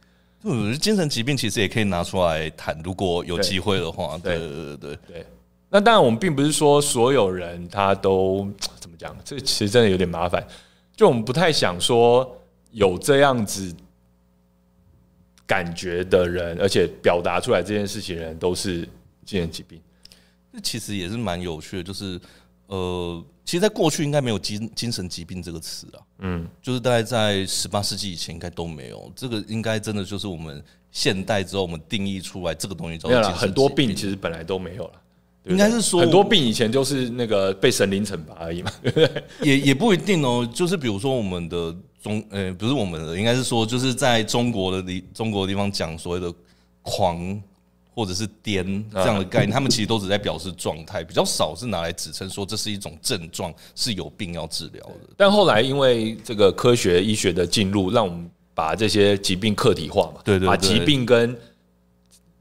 嗯，精神疾病其实也可以拿出来谈，如果有机会的话。对对对对对。那当然，我们并不是说所有人他都怎么讲，这个其实真的有点麻烦。就我们不太想说有这样子感觉的人，而且表达出来这件事情的人都是精神疾病。这其实也是蛮有趣的，就是呃。其实，在过去应该没有精精神疾病这个词啊，嗯，就是大概在十八世纪以前应该都没有。这个应该真的就是我们现代之后我们定义出来这个东西。没有了，很多病其实本来都没有了。应该是说很多病以前就是那个被神灵惩罚而已嘛，对不对？也也不一定哦。就是比如说我们的中，呃，不是我们的，应该是说就是在中国的地中国的地方讲所谓的狂。或者是癫这样的概念，他们其实都只在表示状态，比较少是拿来指称说这是一种症状，是有病要治疗的。但后来因为这个科学医学的进入，让我们把这些疾病客体化嘛，对对，把疾病跟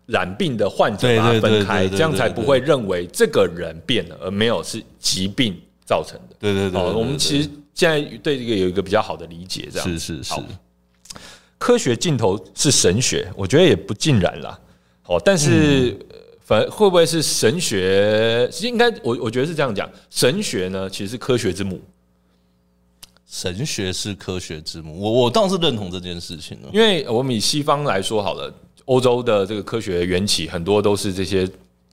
染病的患者把它分开，这样才不会认为这个人变了，而没有是疾病造成的。对对对，我们其实现在对这个有一个比较好的理解，这样是是是。科学尽头是神学，我觉得也不尽然啦。哦，但是反会不会是神学？其实应该我我觉得是这样讲，神学呢其实是科学之母。神学是科学之母，我我倒是认同这件事情。因为我们以西方来说好了，欧洲的这个科学缘起很多都是这些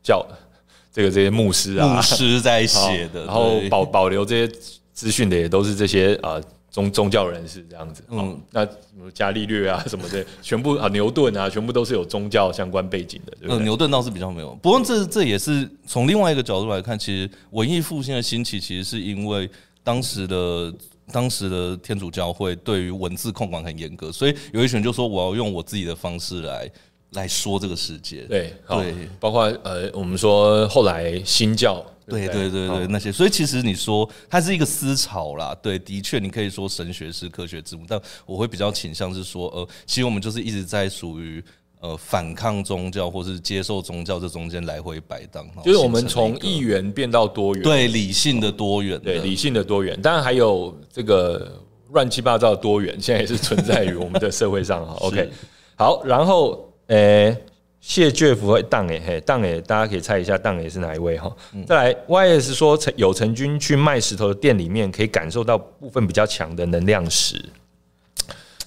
教 这个这些牧师啊，牧师在写的，然后保保留这些资讯的也都是这些啊。宗宗教人士这样子，嗯，那什么伽利略啊 什么的，全部啊牛顿啊，全部都是有宗教相关背景的，对不对？嗯，牛顿倒是比较没有。不过这这也是从另外一个角度来看，其实文艺复兴的兴起，其实是因为当时的当时的天主教会对于文字控管很严格，所以有一群人就说我要用我自己的方式来来说这个世界。对对，包括呃，我们说后来新教。对对对对，那些，所以其实你说它是一个思潮啦，对，的确你可以说神学是科学之母，但我会比较倾向是说，呃，其实我们就是一直在属于呃反抗宗教或是接受宗教这中间来回摆荡，就是我们从一元变到多元，对，理性的多元，对，理性的多元，当然还有这个乱七八糟的多元，现在也是存在于我们的社会上哈。OK，好，然后诶。欸谢 Jeff 会当诶嘿当诶，大家可以猜一下当诶是哪一位哈？再来，YS 说陈有陈军去卖石头的店里面，可以感受到部分比较强的能量石。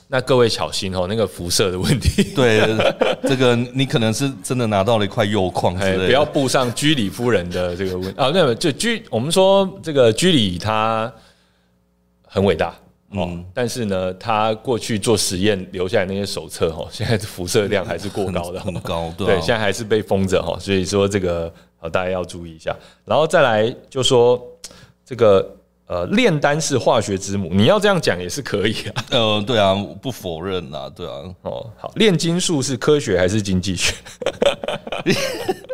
那各位小心哦，那个辐射的问题。对，这个你可能是真的拿到了一块铀矿，不要步上居里夫人的这个问啊。那么就居，我们说这个居里他很伟大。嗯，但是呢，他过去做实验留下来那些手册哈，现在辐射量还是过高的，很高，对，对，现在还是被封着哈，所以说这个大家要注意一下。然后再来就说这个呃，炼丹是化学之母，你要这样讲也是可以啊。呃，对啊，不否认啊，对啊。哦，好，炼金术是科学还是经济学？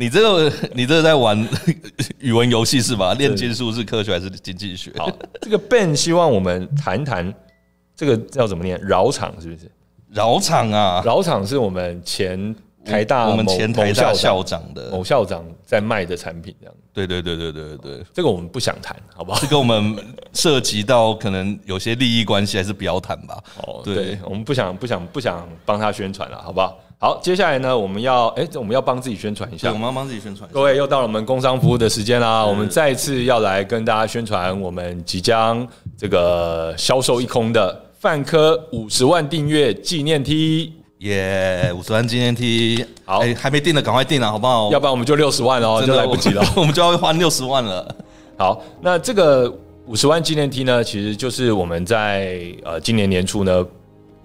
你这个，你这个在玩 语文游戏是吧？炼金术是科学还是经济学？好，这个 Ben 希望我们谈谈这个要怎么念？饶场是不是？饶场啊，饶场是我们前台大我们前台大校长的某校长在卖的产品，这样。对对对对对对对，这个我们不想谈，好不好？这个我们涉及到可能有些利益关系，还是不要谈吧。哦，对，我们不想不想不想帮他宣传了，好不好？好，接下来呢，我们要哎，我们要帮自己宣传一下。我们要帮自己宣传。各位，又到了我们工商服务的时间啦，我们再次要来跟大家宣传我们即将这个销售一空的泛科五十万订阅纪念 T，耶，五十万纪念 T。好，还没订的赶快订了，好不好？要不然我们就六十万哦，就来不及了，我们就要花六十万了。好，那这个五十万纪念 T 呢，其实就是我们在呃今年年初呢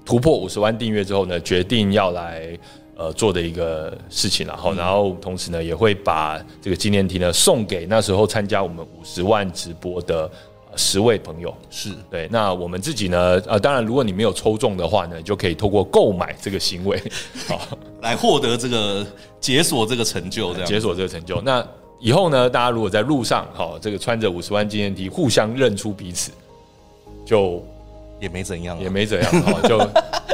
突破五十万订阅之后呢，决定要来呃做的一个事情，然后然后同时呢也会把这个纪念题呢送给那时候参加我们五十万直播的。十位朋友是对，那我们自己呢？呃，当然，如果你没有抽中的话呢，就可以透过购买这个行为，好来获得这个解锁这个成就，这样解锁这个成就。那以后呢，大家如果在路上，好，这个穿着五十万纪念题，互相认出彼此，就也没怎样，也没怎样，好，就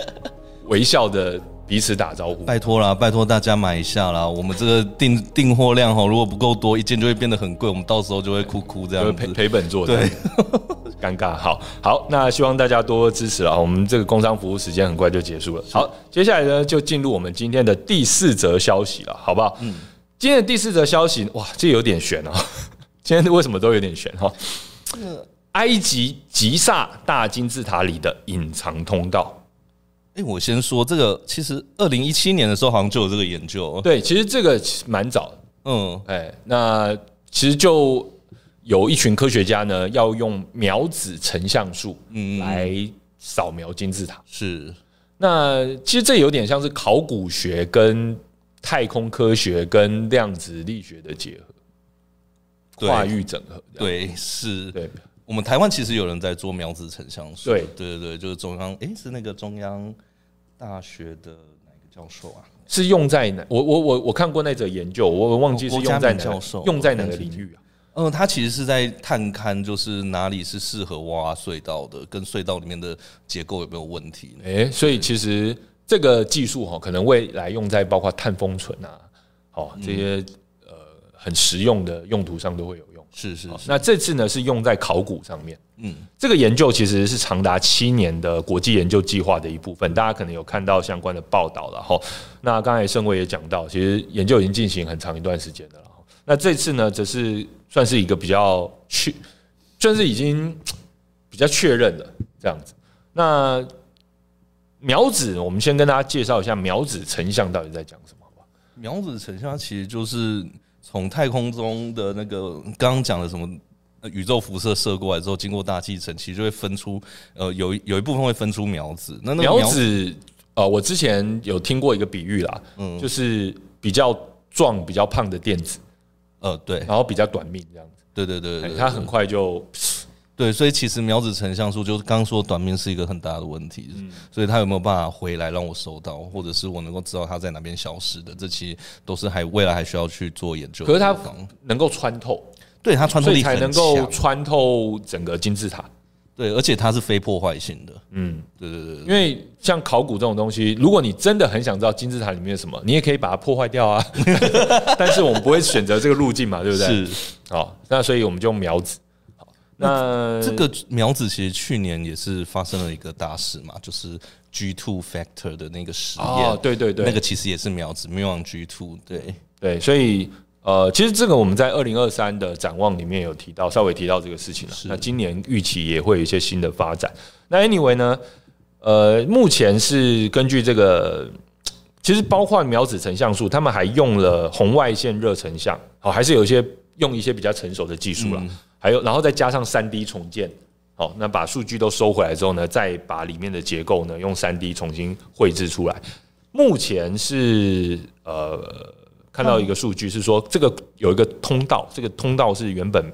微笑的。彼此打招呼，拜托啦，拜托大家买一下啦。我们这个订订货量哈，如果不够多，一件就会变得很贵，我们到时候就会哭哭这样子，赔赔本做，对，尴尬。好好，那希望大家多支持啊。我们这个工商服务时间很快就结束了。好，接下来呢，就进入我们今天的第四则消息了，好不好？嗯，今天的第四则消息，哇，这有点悬啊。今天为什么都有点悬哈？埃及吉萨大金字塔里的隐藏通道。哎，我先说这个，其实二零一七年的时候好像就有这个研究。对，其实这个蛮早。嗯，哎，那其实就有一群科学家呢，要用秒子成像术来扫描金字塔。嗯、是，那其实这有点像是考古学跟太空科学跟量子力学的结合，跨域整合。对，是，对。我们台湾其实有人在做苗子成像术，对对对，就是中央，哎，是那个中央大学的哪个教授啊？是用在哪？我我我我看过那则研究，我忘记是用在哪教授，用在哪个领域啊？嗯，他其实是在探勘，就是哪里是适合挖隧道的，跟隧道里面的结构有没有问题？哎，所以其实这个技术哈，可能未来用在包括碳封存啊，哦这些呃很实用的用途上都会有。是是，是，那这次呢是用在考古上面。嗯，这个研究其实是长达七年的国际研究计划的一部分，大家可能有看到相关的报道了哈。那刚才盛伟也讲到，其实研究已经进行很长一段时间的了。那这次呢，则是算是一个比较确，算是已经比较确认的这样子。那苗子，我们先跟大家介绍一下苗子成像到底在讲什么，好不好？秒子成像其实就是。从太空中的那个刚刚讲的什么宇宙辐射射过来之后，经过大气层，其实就会分出呃有有一部分会分出苗子。那那秒子呃，我之前有听过一个比喻啦，嗯，就是比较壮、比较胖的电子，呃，对，然后比较短命这样子。对对对，对，它很快就。对，所以其实苗子成像术就是刚刚说短命是一个很大的问题，嗯，所以他有没有办法回来让我收到，或者是我能够知道他在哪边消失的，这其实都是还未来还需要去做研究。可是它能够穿透，对，它穿透力才能够穿透整个金字塔，对，而且它是非破坏性的，嗯，对对对，对，因为像考古这种东西，如果你真的很想知道金字塔里面什么，你也可以把它破坏掉啊，但是我们不会选择这个路径嘛，对不对？是，好，那所以我们就用苗子。那这个苗子其实去年也是发生了一个大事嘛，就是 G two factor 的那个实验。哦，对对对，那个其实也是苗子，muon G two。对对，所以呃，其实这个我们在二零二三的展望里面有提到，稍微提到这个事情了。那今年预期也会有一些新的发展。那 anyway 呢，呃，目前是根据这个，其实包括苗子成像术，他们还用了红外线热成像，好，还是有一些用一些比较成熟的技术了。还有，然后再加上三 D 重建，好，那把数据都收回来之后呢，再把里面的结构呢用三 D 重新绘制出来。目前是呃看到一个数据是说，这个有一个通道，这个通道是原本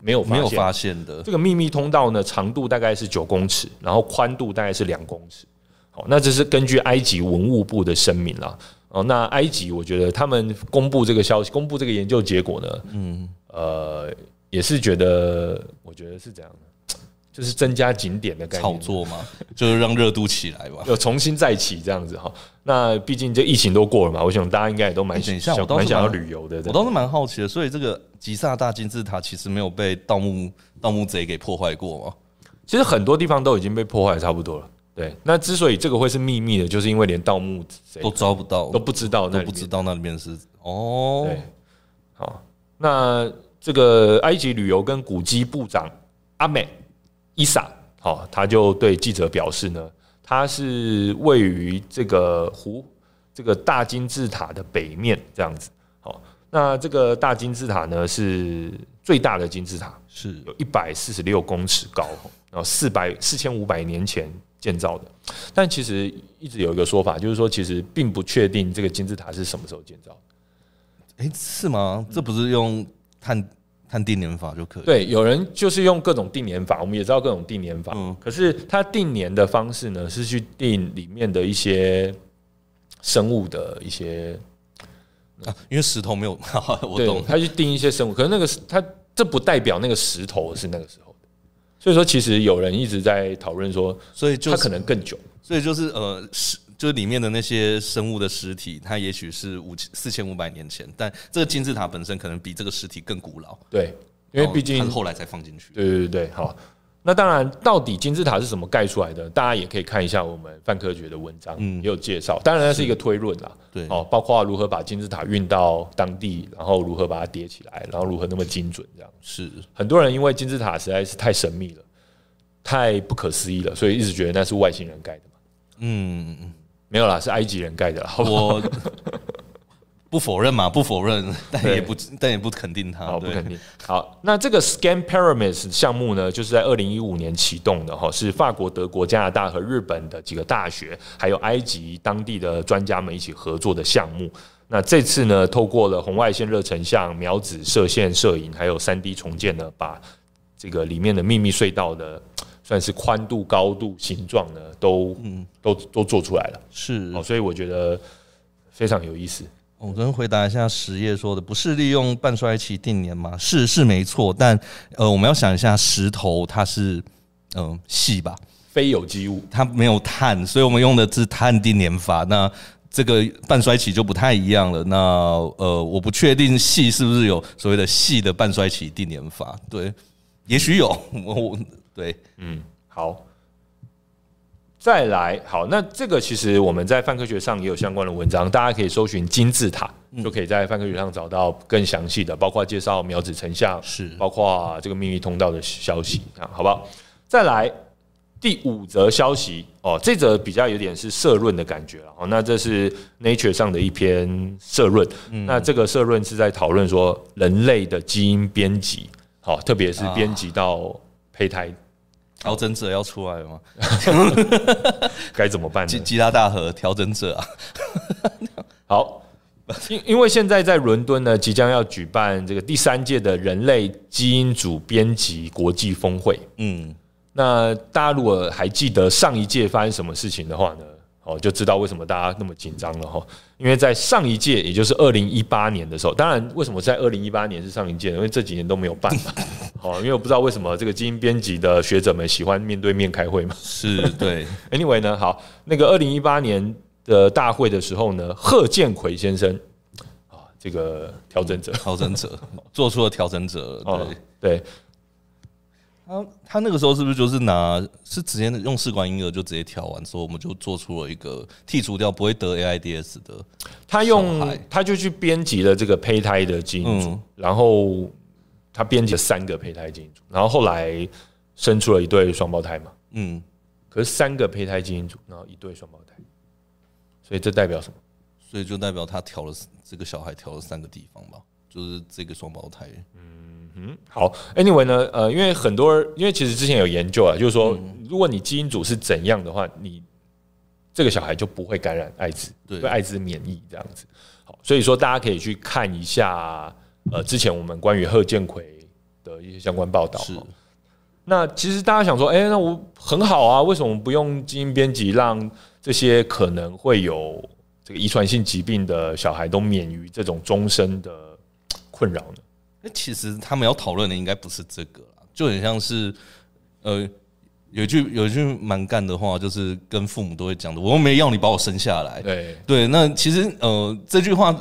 没有没有发现的。这个秘密通道呢，长度大概是九公尺，然后宽度大概是两公尺。好，那这是根据埃及文物部的声明了。哦，那埃及我觉得他们公布这个消息，公布这个研究结果呢，嗯，呃。也是觉得，我觉得是这样的，就是增加景点的概念，炒作嘛，就是让热度起来吧，有重新再起这样子哈。那毕竟这疫情都过了嘛，我想大家应该也都蛮想蛮想要旅游的。我倒是蛮好奇的，所以这个吉萨大金字塔其实没有被盗墓盗墓贼给破坏过吗？其实很多地方都已经被破坏差不多了。对，那之所以这个会是秘密的，就是因为连盗墓贼都招不到，都不知道，都不知道那里面是哦。对，好，那。这个埃及旅游跟古迹部长阿美伊萨，好，他就对记者表示呢，他是位于这个湖，这个大金字塔的北面这样子。好，那这个大金字塔呢，是最大的金字塔，是有一百四十六公尺高，然后四百四千五百年前建造的。但其实一直有一个说法，就是说其实并不确定这个金字塔是什么时候建造的。哎，是吗？这不是用碳碳定年法就可以？对，有人就是用各种定年法，我们也知道各种定年法。嗯，可是他定年的方式呢，是去定里面的一些生物的一些啊，因为石头没有，我懂。他去定一些生物，可是那个他这不代表那个石头是那个时候的。所以说，其实有人一直在讨论说，所以就它可能更久。所以就是呃是。就是里面的那些生物的尸体，它也许是五千四千五百年前，但这个金字塔本身可能比这个尸体更古老。对，因为毕竟后来才放进去。对对对，好。那当然，到底金字塔是怎么盖出来的？大家也可以看一下我们范科学的文章，嗯，也有介绍。当然，那是一个推论啦。对，哦，包括如何把金字塔运到当地，然后如何把它叠起来，然后如何那么精准，这样是很多人因为金字塔实在是太神秘了，太不可思议了，所以一直觉得那是外星人盖的嘛。嗯嗯。没有啦，是埃及人盖的。我不否认嘛，不否认，但也不但也不肯定它。好，不肯定。好，那这个 Scan Pyramids 项目呢，就是在二零一五年启动的哈，是法国、德国、加拿大和日本的几个大学，还有埃及当地的专家们一起合作的项目。那这次呢，透过了红外线热成像、秒子射线摄影，还有三 D 重建呢，把这个里面的秘密隧道的。算是宽度、高度、形状呢，都嗯，都都做出来了，是哦，所以我觉得非常有意思。我跟回答一下实业说的，不是利用半衰期定年吗？是是没错，但呃，我们要想一下，石头它是嗯细吧，非有机物，它没有碳，所以我们用的是碳定年法。那这个半衰期就不太一样了。那呃，我不确定细是不是有所谓的细的半衰期定年法，对，也许有我。对，嗯，好，再来，好，那这个其实我们在泛科学上也有相关的文章，大家可以搜寻金字塔，就可以在泛科学上找到更详细的，包括介绍苗子成像，是，包括这个秘密通道的消息，啊，好不好？再来第五则消息哦，这则比较有点是社论的感觉了，哦，那这是 Nature 上的一篇社论，那这个社论是在讨论说人类的基因编辑，好，特别是编辑到胚胎。调整者要出来了吗？该怎么办呢？吉吉拉大河调整者啊！好，因因为现在在伦敦呢，即将要举办这个第三届的人类基因组编辑国际峰会。嗯，那大家如果还记得上一届发生什么事情的话呢？哦，就知道为什么大家那么紧张了哈。因为在上一届，也就是二零一八年的时候，当然为什么在二零一八年是上一届？因为这几年都没有办嘛。哦，因为我不知道为什么这个基因编辑的学者们喜欢面对面开会嘛。是对。Anyway 呢，好，那个二零一八年的大会的时候呢，贺建奎先生啊，这个调整者，调整者做出了调整者，对对。他他那个时候是不是就是拿是直接用试管婴儿就直接调完之后，我们就做出了一个剔除掉不会得 AIDS 的。他用他就去编辑了这个胚胎的基因组，嗯、然后他编辑了三个胚胎基因组，然后后来生出了一对双胞胎嘛。嗯，可是三个胚胎基因组，然后一对双胞胎，所以这代表什么？所以就代表他调了这个小孩调了三个地方吧，就是这个双胞胎。嗯。哼，好，Anyway 呢，呃，因为很多人，因为其实之前有研究啊，就是说，如果你基因组是怎样的话，你这个小孩就不会感染艾滋，对，对艾滋免疫这样子。好，所以说大家可以去看一下，呃，之前我们关于贺建奎的一些相关报道。是。那其实大家想说，哎、欸，那我很好啊，为什么不用基因编辑，让这些可能会有这个遗传性疾病的小孩都免于这种终身的困扰呢？那其实他们要讨论的应该不是这个啦，就很像是，呃，有一句有一句蛮干的话，就是跟父母都会讲的，我又没要你把我生下来。对对，那其实呃这句话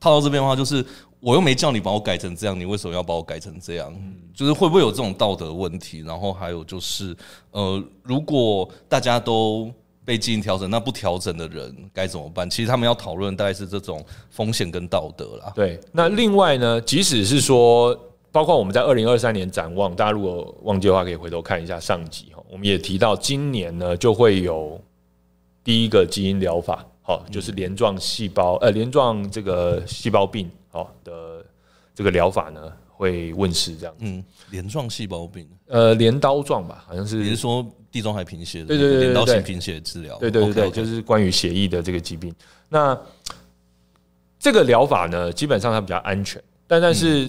套到这边的话，就是我又没叫你把我改成这样，你为什么要把我改成这样？就是会不会有这种道德问题？然后还有就是，呃，如果大家都被基因调整，那不调整的人该怎么办？其实他们要讨论大概是这种风险跟道德啦。对，那另外呢，即使是说，包括我们在二零二三年展望，大家如果忘记的话，可以回头看一下上集哈。我们也提到，今年呢就会有第一个基因疗法，好，就是镰状细胞呃镰状这个细胞病好的这个疗法呢会问世这样。嗯，镰状细胞病，呃，镰刀状吧，好像是。你是说地中海贫血的？对对对，镰刀性贫血治疗。对对对对，就是关于血液的这个疾病。那这个疗法呢，基本上它比较安全，但但是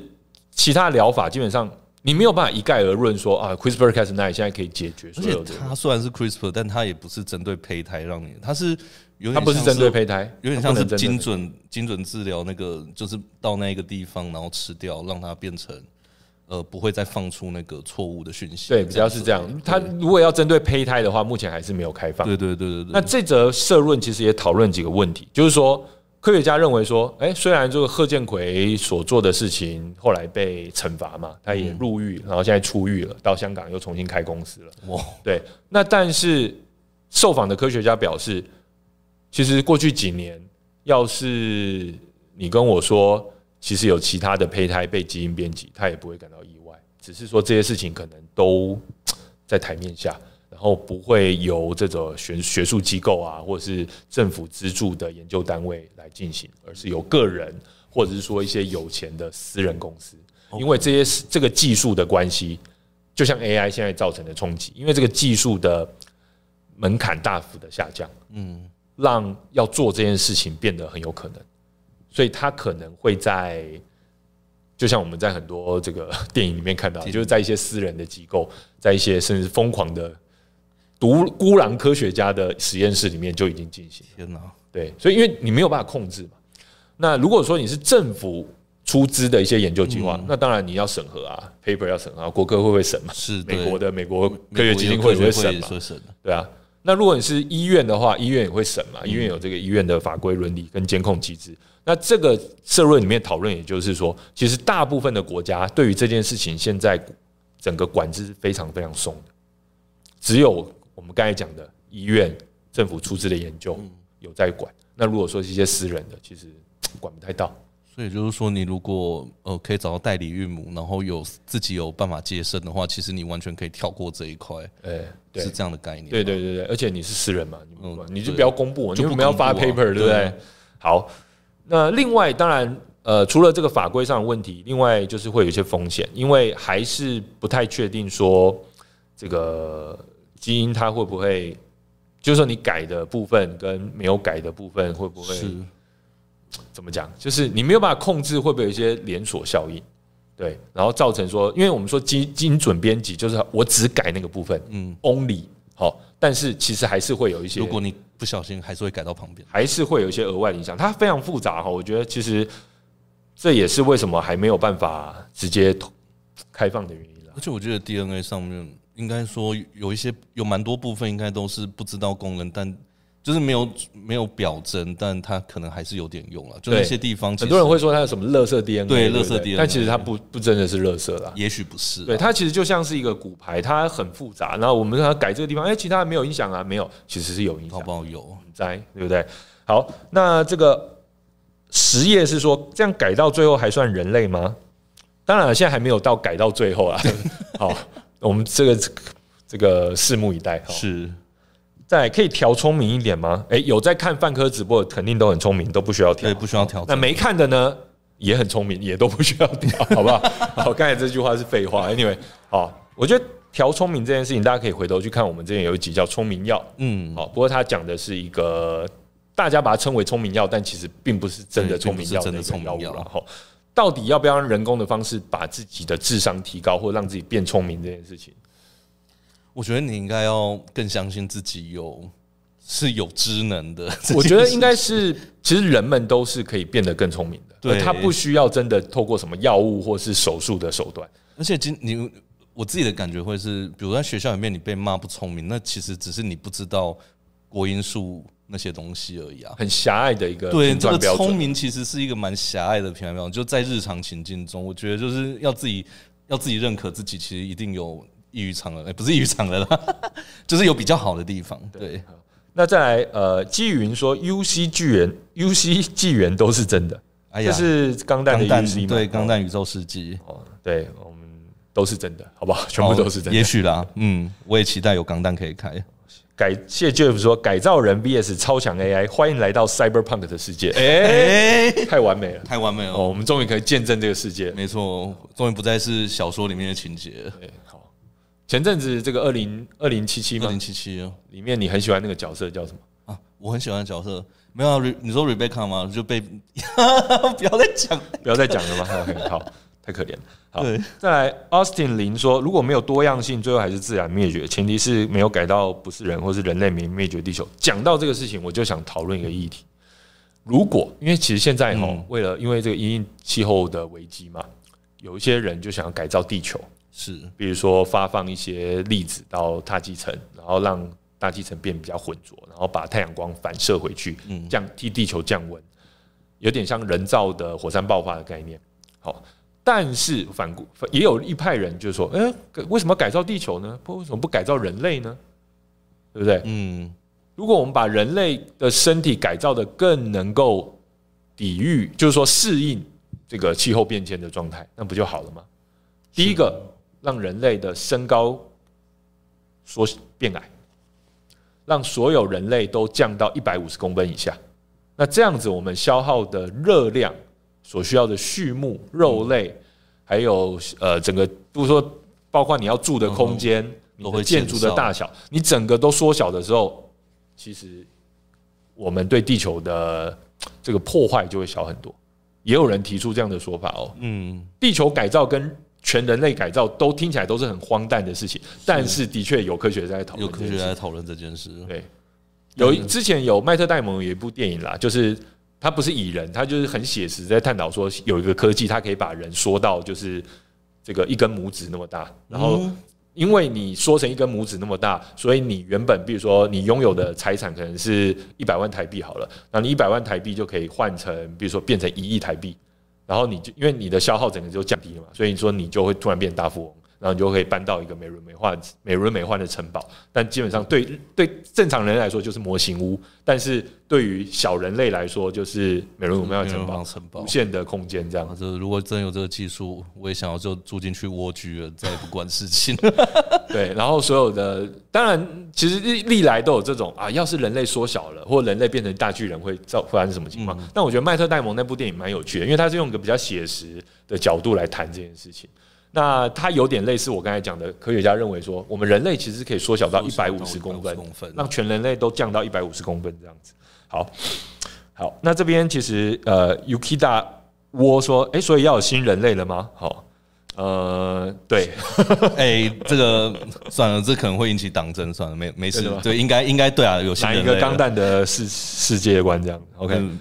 其他疗法基本上你没有办法一概而论说啊，CRISPR-Cas9 现在可以解决所有的。它虽然是 CRISPR，但它也不是针对胚胎让你，它是有点它不是针对胚胎，有点像是精准精准治疗那个，就是到那个地方然后吃掉，让它变成呃不会再放出那个错误的讯息。对，只要是这样。它如果要针对胚胎的话，目前还是没有开放。对对对对对。那这则社论其实也讨论几个问题，就是说。科学家认为说，哎，虽然这个贺建奎所做的事情后来被惩罚嘛，他也入狱，然后现在出狱了，到香港又重新开公司了。哇，对，那但是受访的科学家表示，其实过去几年，要是你跟我说，其实有其他的胚胎被基因编辑，他也不会感到意外，只是说这些事情可能都在台面下。然后不会由这种学学术机构啊，或者是政府资助的研究单位来进行，而是由个人或者是说一些有钱的私人公司，因为这些这个技术的关系，就像 AI 现在造成的冲击，因为这个技术的门槛大幅的下降，嗯，让要做这件事情变得很有可能，所以他可能会在。就像我们在很多这个电影里面看到，也就是在一些私人的机构，在一些甚至疯狂的。独孤狼科学家的实验室里面就已经进行。天哪！对，所以因为你没有办法控制嘛。那如果说你是政府出资的一些研究计划，那当然你要审核啊，paper 要审核，国科会不会审嘛？是美国的美国科学基金会不会审嘛？对啊。那如果你是医院的话，医院也会审嘛？医院有这个医院的法规伦理跟监控机制。那这个社论里面讨论，也就是说，其实大部分的国家对于这件事情，现在整个管制是非常非常松的，只有。我们刚才讲的医院、政府出资的研究有在管，那如果说是一些私人的，其实管不太到。所以就是说，你如果呃可以找到代理孕母，然后有自己有办法接生的话，其实你完全可以跳过这一块。哎，是这样的概念。对对对对，而且你是私人嘛，你你就不要公布，你为什么要发 paper，对不对？好，那另外当然呃，除了这个法规上的问题，另外就是会有一些风险，因为还是不太确定说这个。基因它会不会，就是说你改的部分跟没有改的部分会不会是怎么讲？就是你没有办法控制，会不会有一些连锁效应？对，然后造成说，因为我们说精精准编辑，就是我只改那个部分，嗯，only 好，但是其实还是会有一些，如果你不小心，还是会改到旁边，还是会有一些额外的影响。它非常复杂哈，我觉得其实这也是为什么还没有办法直接开放的原因了。而且我觉得 DNA 上面。应该说有一些有蛮多部分应该都是不知道功能，但就是没有没有表征，但它可能还是有点用了。就那些地方，很多人会说它有什么垃圾 DNA，对，垃圾 DNA，但其实它不不真的是垃圾啦，也许不是。对，它其实就像是一个骨牌，它很复杂。然后我们让它改这个地方，哎，其他没有影响啊，没有，其实是有影响，好不好？有在，对不对？好，那这个实验是说这样改到最后还算人类吗？当然了，现在还没有到改到最后啊。好。我们这个这个拭目以待。是，再可以调聪明一点吗？诶，有在看范科直播的肯定都很聪明，都不需要调，对，不需要调。那没看的呢，也很聪明，也都不需要调，好不好？好，刚才这句话是废话。Anyway，好，我觉得调聪明这件事情，大家可以回头去看我们之前有一集叫《聪明药》，嗯，好，不过他讲的是一个大家把它称为聪明药，但其实并不是真的聪明药，真的聪明药，然后。到底要不要用人工的方式把自己的智商提高，或让自己变聪明这件事情？我觉得你应该要更相信自己有是有知能的。我觉得应该是，其实人们都是可以变得更聪明的。对，他不需要真的透过什么药物或是手术的手段。而且，今你我自己的感觉会是，比如在学校里面你被骂不聪明，那其实只是你不知道国英数。那些东西而已啊，很狭隘的一个对，这个聪明其实是一个蛮狭隘的评判标准。就在日常情境中，我觉得就是要自己要自己认可自己，其实一定有异于常人，欸，不是异于常人啦，就是有比较好的地方。对，那再来呃，基云说 U C 纪元，U C 纪元都是真的，哎呀，这是钢弹的 U C 对，钢弹宇宙世纪哦，对我们都是真的，好不好？全部都是真的，也许啦，嗯，我也期待有钢弹可以开。改谢 Jeff 说改造人 VS 超强 AI，欢迎来到 Cyberpunk 的世界。哎，太完美了，太完美了！哦，我们终于可以见证这个世界。没错，终于不再是小说里面的情节。对，好。前阵子这个二零二零七七吗？二零七七里面你很喜欢那个角色叫什么啊？我很喜欢的角色。没有啊，你说 Rebecca 吗？就被 不要再讲，不要再讲了吗？好，好，太可怜了。好，再来，Austin 林说，如果没有多样性，最后还是自然灭绝，前提是没有改到不是人或是人类没灭绝地球。讲到这个事情，我就想讨论一个议题。如果因为其实现在哈，为了因为这个因应气候的危机嘛，有一些人就想要改造地球，是，比如说发放一些粒子到大气层，然后让大气层变比较浑浊，然后把太阳光反射回去，降替地球降温，有点像人造的火山爆发的概念。好。但是反过也有一派人就是说，哎，为什么改造地球呢？不为什么不改造人类呢？对不对？嗯，如果我们把人类的身体改造的更能够抵御，就是说适应这个气候变迁的状态，那不就好了吗？第一个，让人类的身高缩变矮，让所有人类都降到一百五十公分以下，那这样子我们消耗的热量。所需要的畜牧、肉类，还有呃，整个，不是说包括你要住的空间、你的建筑的大小，你整个都缩小的时候，其实我们对地球的这个破坏就会小很多。也有人提出这样的说法哦，嗯，地球改造跟全人类改造都听起来都是很荒诞的事情，但是的确有科学在讨论，有科学在讨论这件事。对，有之前有麦特戴蒙有一部电影啦，就是。他不是蚁人，他就是很写实，在探讨说有一个科技，它可以把人缩到就是这个一根拇指那么大。然后，因为你缩成一根拇指那么大，所以你原本比如说你拥有的财产可能是一百万台币好了，那你一百万台币就可以换成，比如说变成一亿台币。然后你就因为你的消耗整个就降低了嘛，所以你说你就会突然变大富翁。然后你就可以搬到一个美轮美奂、美轮美奂的城堡，但基本上对对正常人来说就是模型屋，但是对于小人类来说就是美轮美奂的城堡，城堡无限的空间这样。这如果真有这个技术，我也想要就住进去蜗居了，再也不管事情。对，然后所有的当然其实历历来都有这种啊，要是人类缩小了，或人类变成大巨人会造发生什么情况？嗯、但我觉得麦特戴蒙那部电影蛮有趣的，因为他是用一个比较写实的角度来谈这件事情。那它有点类似我刚才讲的，科学家认为说，我们人类其实可以缩小到一百五十公分，让全人类都降到一百五十公分这样子。好，好，那这边其实呃，Yukida 窝说，哎、欸，所以要有新人类了吗？好，呃，对，哎、欸，这个算了，这可能会引起党争，算了，没没事，对，应该应该对啊，有新一个钢弹的世世界观这样？OK。嗯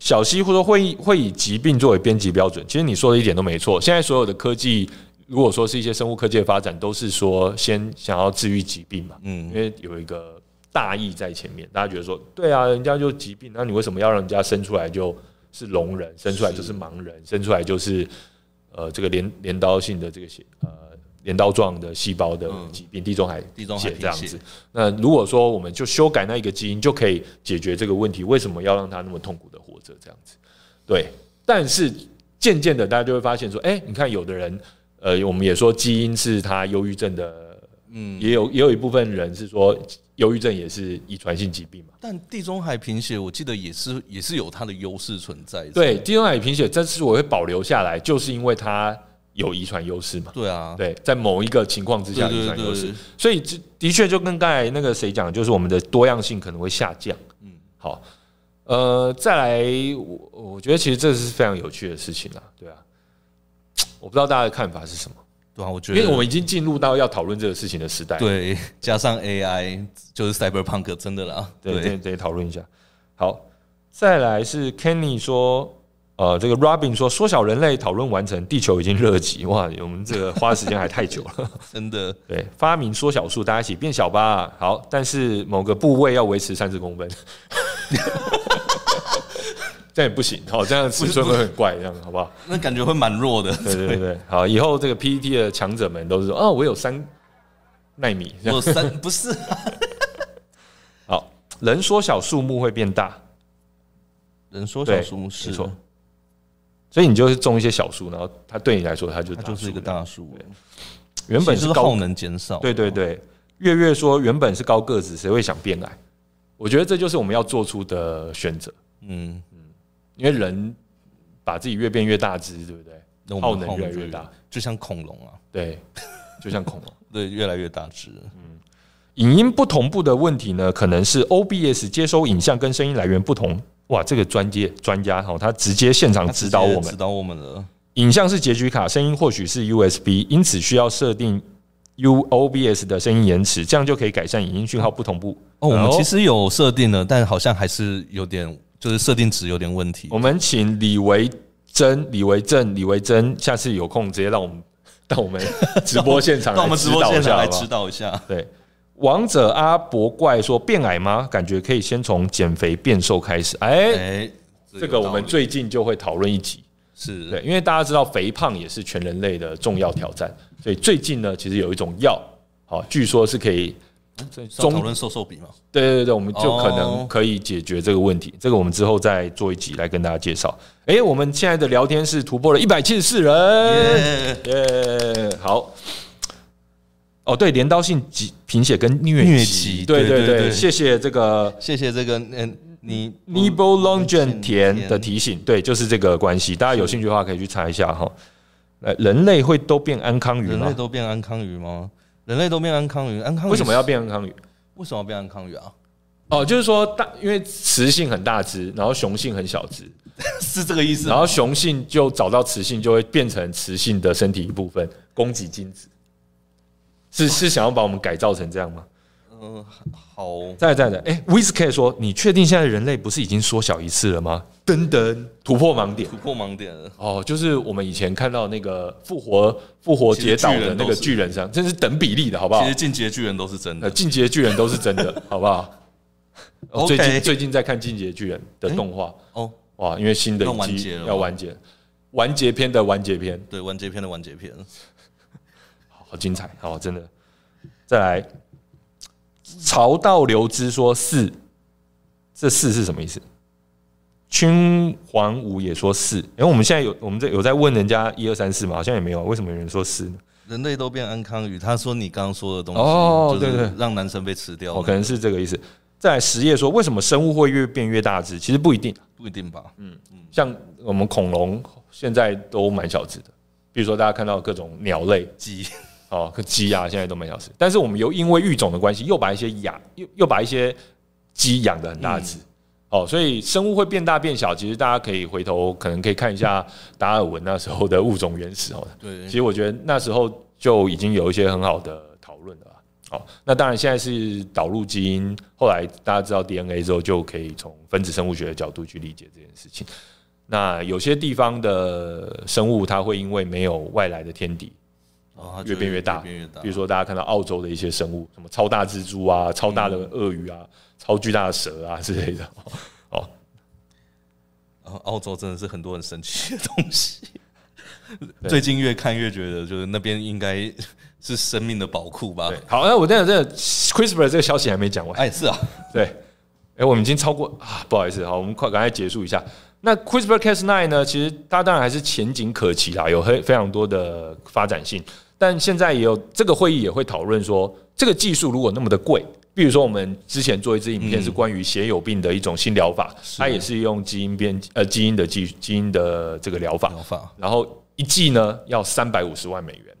小西或者说会以会以疾病作为编辑标准，其实你说的一点都没错。现在所有的科技，如果说是一些生物科技的发展，都是说先想要治愈疾病嘛，嗯，因为有一个大义在前面，大家觉得说，对啊，人家就疾病，那你为什么要让人家生出来就是聋人，生出来就是盲人，生出来就是呃这个镰镰刀性的这个血呃。镰刀状的细胞的疾病，地中海地中海这样子。那如果说我们就修改那一个基因，就可以解决这个问题，为什么要让他那么痛苦的活着？这样子，对。但是渐渐的，大家就会发现说，哎，你看有的人，呃，我们也说基因是他忧郁症的，嗯，也有也有一部分人是说，忧郁症也是遗传性疾病嘛。但地中海贫血，我记得也是也是有它的优势存在。对，地中海贫血，这次我会保留下来，就是因为它。有遗传优势嘛？对啊，对，在某一个情况之下，遗传优势，所以这的确就跟刚才那个谁讲，就是我们的多样性可能会下降。嗯，好，呃，再来，我我觉得其实这是非常有趣的事情啊，对啊，我不知道大家的看法是什么？对啊，我觉得，因为我们已经进入到要讨论这个事情的时代，对，加上 AI 就是 Cyberpunk 真的啦，对，对对讨论一下。好，再来是 Kenny 说。呃，这个 Robin 说，缩小人类讨论完成，地球已经热极。哇，我们这个花的时间还太久了，真的。对，发明缩小术，大家一起变小吧。好，但是某个部位要维持三十公分，这样也不行。好，这样尺寸会很怪，这样好不好？那感觉会蛮弱的。对对对，好，以后这个 PPT 的强者们都是说，哦，我有三纳米，我三不是。好，人缩小树木会变大，人缩小树木是错。所以你就是种一些小树，然后它对你来说，它就它就是一个大树。原本是耗能减少，对对对。月月说原本是高个子，谁会想变矮？我觉得这就是我们要做出的选择。嗯嗯，因为人把自己越变越大只，对不对？耗能越来越大，就像恐龙啊，对，就像恐龙，对，越来越大只。嗯，影音不同步的问题呢，可能是 OBS 接收影像跟声音来源不同。哇，这个专业专家哈，他直接现场指导我们，指导我们了。影像是截取卡，声音或许是 USB，因此需要设定 UOBS 的声音延迟，这样就可以改善影音讯号不同步。哦，我们其实有设定了，但好像还是有点，就是设定值有点问题。我们请李维珍、李维正、李维珍，下次有空直接让我们到我们直播现场，到我们直播现场来 指导一下。对，王者阿伯怪说变矮吗？感觉可以先从减肥变瘦开始。哎，这个我们最近就会讨论一集。是对，因为大家知道肥胖也是全人类的重要挑战，所以最近呢，其实有一种药，好，据说是可以中讨论瘦瘦比嘛？对对对，我们就可能可以解决这个问题。这个我们之后再做一集来跟大家介绍。哎，我们现在的聊天室突破了一百七十四人，耶！好，哦，对，镰刀性疾贫血跟疟疾，对对对，谢谢这个，谢谢这个，嗯。你 Nibo Longgen 田的提醒，对，就是这个关系。大家有兴趣的话，可以去查一下哈。呃，人类会都变安康鱼吗？人类都变安康鱼吗？人类都变安康鱼？安康鱼为什么要变安康鱼？为什么要变安康鱼啊？哦，就是说大，因为雌性很大只，然后雄性很小只，是这个意思。然后雄性就找到雌性，就会变成雌性的身体一部分，供给精子。是是想要把我们改造成这样吗？嗯，好，在在的，哎，Wizkid 说，你确定现在人类不是已经缩小一次了吗？噔噔，突破盲点，突破盲点。哦，就是我们以前看到那个复活复活节岛的那个巨人上，这是等比例的，好不好？其实进阶巨人都是真的，进阶巨人都是真的，好不好？最近最近在看进阶巨人的动画。哦，哇，因为新的一季要完结，完结。篇的完结篇，对，完结篇的完结篇，好精彩，好，真的，再来。曹道流之说四，这四是什么意思？君黄武也说四，因为我们现在有我们在有在问人家一二三四嘛，好像也没有，为什么有人说是呢？人类都变安康鱼，他说你刚刚说的东西哦，对对，让男生被吃掉，哦，可能是这个意思。在实业说为什么生物会越变越大只？其实不一定，不一定吧？嗯嗯，像我们恐龙现在都蛮小只的，比如说大家看到各种鸟类鸡。哦，可鸡啊，现在都蛮小吃，但是我们又因为育种的关系，又把一些养又又把一些鸡养的很大只，哦，所以生物会变大变小，其实大家可以回头可能可以看一下达尔文那时候的物种原始哦。对，其实我觉得那时候就已经有一些很好的讨论了。哦，那当然现在是导入基因，后来大家知道 DNA 之后，就可以从分子生物学的角度去理解这件事情。那有些地方的生物，它会因为没有外来的天敌。越变越大，比如说大家看到澳洲的一些生物，什么超大蜘蛛啊、超大的鳄鱼啊、超巨大的蛇啊 之类的。哦，然后澳洲真的是很多很神奇的东西。最近越看越觉得，就是那边应该是生命的宝库吧。好，那我等下这个 CRISPR 这个消息还没讲完。哎，是啊，对，哎，我们已经超过啊，不好意思，好，我们快赶快结束一下。那 CRISPR-Cas9 呢？其实它当然还是前景可期啦，有非非常多的发展性。但现在也有这个会议也会讨论说，这个技术如果那么的贵，比如说我们之前做一支影片是关于血友病的一种新疗法，它也是用基因编呃基因的基基因的这个疗法，然后一剂呢要三百五十万美元。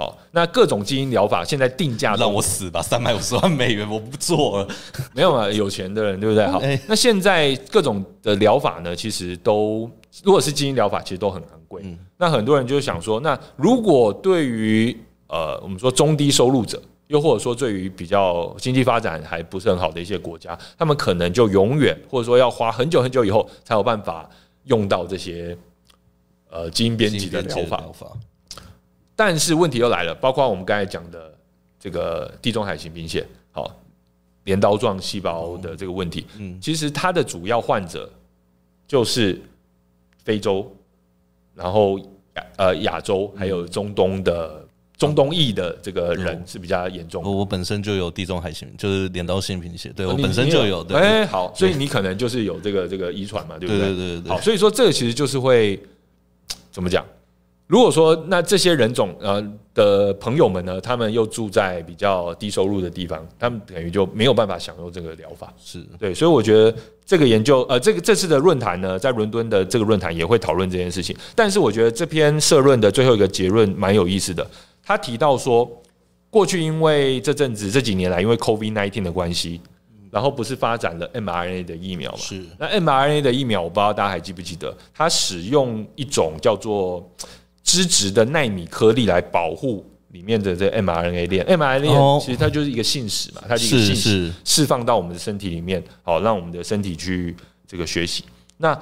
好，那各种基因疗法现在定价让我死吧，三百五十万美元我不做了，没有啊，有钱的人对不对？好，那现在各种的疗法呢，其实都如果是基因疗法，其实都很昂贵。那很多人就想说，那如果对于呃我们说中低收入者，又或者说对于比较经济发展还不是很好的一些国家，他们可能就永远或者说要花很久很久以后才有办法用到这些呃基因编辑的疗法。但是问题又来了，包括我们刚才讲的这个地中海型贫血，好，镰刀状细胞的这个问题，嗯，其实它的主要患者就是非洲，然后亚呃亚洲还有中东的中东裔的这个人是比较严重。我我本身就有地中海型，就是镰刀性贫血，对我本身就有。哎，好，所以你可能就是有这个这个遗传嘛，对不对？对对对。好，所以说这个其实就是会怎么讲？如果说那这些人种呃的朋友们呢，他们又住在比较低收入的地方，他们等于就没有办法享受这个疗法。是对，所以我觉得这个研究呃，这个这次的论坛呢，在伦敦的这个论坛也会讨论这件事情。但是我觉得这篇社论的最后一个结论蛮有意思的，他提到说，过去因为这阵子这几年来因为 COVID-19 的关系。然后不是发展了 mRNA 的疫苗嘛？是。那 mRNA 的疫苗，我不知道大家还记不记得，它使用一种叫做脂质的奈米颗粒来保护里面的这 mRNA 链。mRNA 链其实它就是一个信使嘛，它是一个信使释放到我们的身体里面，好让我们的身体去这个学习。那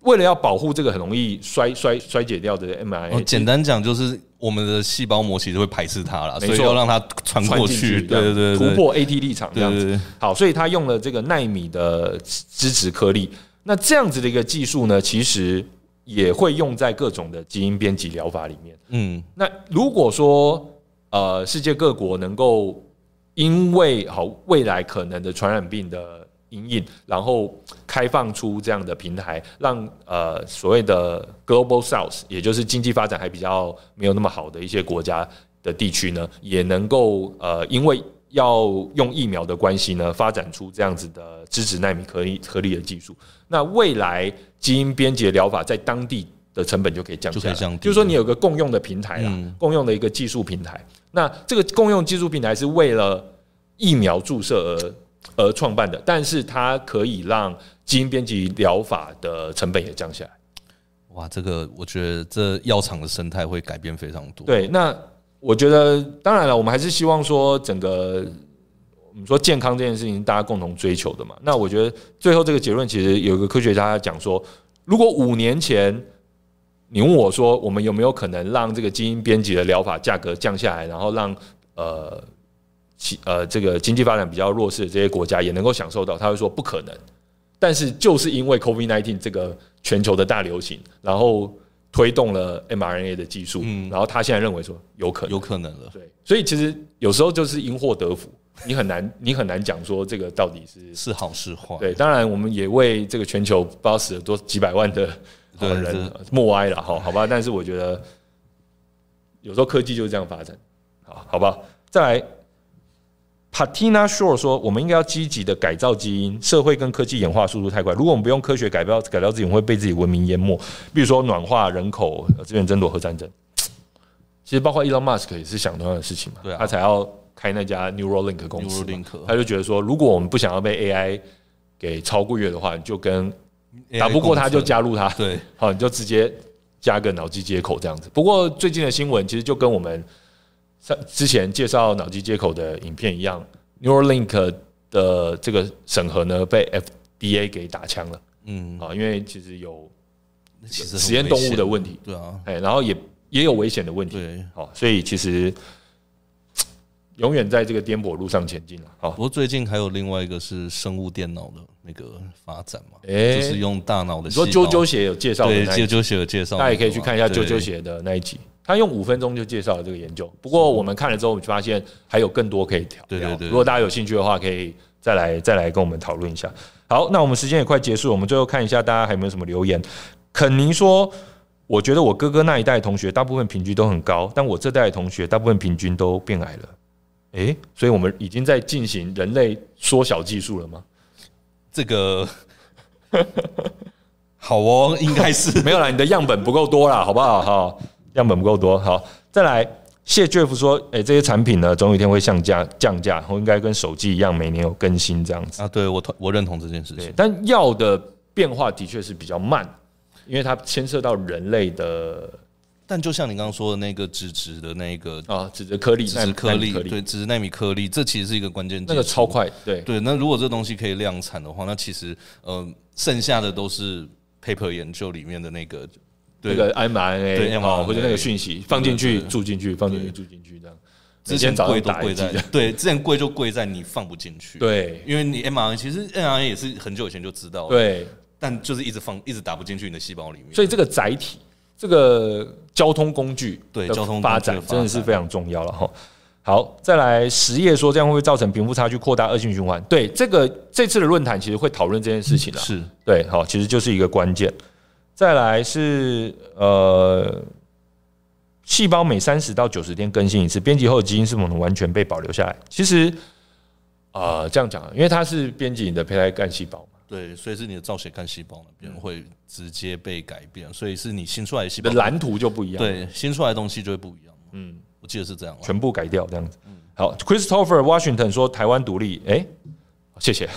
为了要保护这个很容易衰衰衰解掉的 mRNA，简单讲就是。我们的细胞膜其实会排斥它了，所以要让它穿过去，对对对，突破 AT 立场这样子。好，所以它用了这个奈米的脂质颗粒。那这样子的一个技术呢，其实也会用在各种的基因编辑疗法里面。嗯，那如果说呃，世界各国能够因为好未来可能的传染病的。阴影，然后开放出这样的平台，让呃所谓的 Global South，也就是经济发展还比较没有那么好的一些国家的地区呢，也能够呃因为要用疫苗的关系呢，发展出这样子的脂质纳米颗粒颗粒的技术。那未来基因编辑疗法在当地的成本就可以降下来，就是说你有个共用的平台啦，共用的一个技术平台。那这个共用技术平台是为了疫苗注射而。而创办的，但是它可以让基因编辑疗法的成本也降下来。哇，这个我觉得这药厂的生态会改变非常多。对，那我觉得当然了，我们还是希望说整个我们说健康这件事情大家共同追求的嘛。那我觉得最后这个结论其实有一个科学家讲说，如果五年前你问我说我们有没有可能让这个基因编辑的疗法价格降下来，然后让呃其。呃，这个经济发展比较弱势的这些国家也能够享受到，他会说不可能。但是就是因为 COVID-19 这个全球的大流行，然后推动了 mRNA 的技术，嗯，然后他现在认为说有可能，有可能了。对，所以其实有时候就是因祸得福，你很难，你很难讲说这个到底是是好是坏。对，当然我们也为这个全球不知道死了多几百万的人默哀了哈，好吧？但是我觉得有时候科技就是这样发展，好，好吧？再来。Patina Shore 说：“我们应该要积极的改造基因。社会跟科技演化速度太快，如果我们不用科学改造改造自己，我们会被自己文明淹没。比如说暖化、人口、资源争夺、和战争。其实包括 Elon Musk 也是想同样的事情嘛，对啊，他才要开那家 Neuralink 公司。他就觉得说，如果我们不想要被 AI 给超过越的话，你就跟打不过他就加入他，对，好，你就直接加个脑机接口这样子。不过最近的新闻其实就跟我们。”像之前介绍脑机接口的影片一样，Neuralink 的这个审核呢被 FDA 给打枪了。嗯，啊，因为其实有实验动物的问题，对啊，哎，然后也也有危险的问题，对，好，所以其实永远在这个颠簸路上前进了。好，不过最近还有另外一个是生物电脑的那个发展嘛，哎，就是用大脑的。你说啾啾鞋有介绍，对，啾啾鞋有介绍，大家也可以去看一下啾啾鞋的那一集。他用五分钟就介绍了这个研究，不过我们看了之后，我们就发现还有更多可以调。对对对，如果大家有兴趣的话，可以再来再来跟我们讨论一下。好，那我们时间也快结束，我们最后看一下大家还有没有什么留言。肯尼说：“我觉得我哥哥那一代同学大部分平均都很高，但我这代同学大部分平均都变矮了。”诶，所以我们已经在进行人类缩小技术了吗？这个 好哦，应该是 没有啦，你的样本不够多啦，好不好？好。样本不够多，好，再来。谢 Jeff 说：“哎、欸，这些产品呢，总有一天会降价，降价，然后应该跟手机一样，每年有更新这样子。”啊，对，我同我认同这件事情。但药的变化的确是比较慢，因为它牵涉到人类的。但就像你刚刚说的那个脂质的那个啊，脂质颗粒，脂质颗粒，对，脂质纳米颗粒，这其实是一个关键。那个超快，对对。那如果这东西可以量产的话，那其实呃，剩下的都是 paper 研究里面的那个。那个 mRNA 哦，或者那个讯息放进去，住进去，放进去，住进去，这样。之前贵都贵在，对，之前贵就贵在你放不进去。对，因为你 mRNA 其实 mRNA 也是很久以前就知道了，对，但就是一直放，一直打不进去你的细胞里面。所以这个载体，这个交通工具，对，交通发展真的是非常重要了哈。好，再来实业说，这样会不会造成贫富差距扩大、恶性循环？对，这个这次的论坛其实会讨论这件事情的，是对，好，其实就是一个关键。再来是呃细胞每三十到九十天更新一次，编辑后的基因是否能完全被保留下来？其实，呃，这样讲，因为它是编辑你的胚胎干细胞嘛，对，所以是你的造血干细胞那边会直接被改变，所以是你新出来的细胞的蓝图就不一样，对，新出来的东西就会不一样。嗯，我记得是这样，全部改掉这样子。好，Christopher Washington 说台湾独立，哎、欸，谢谢。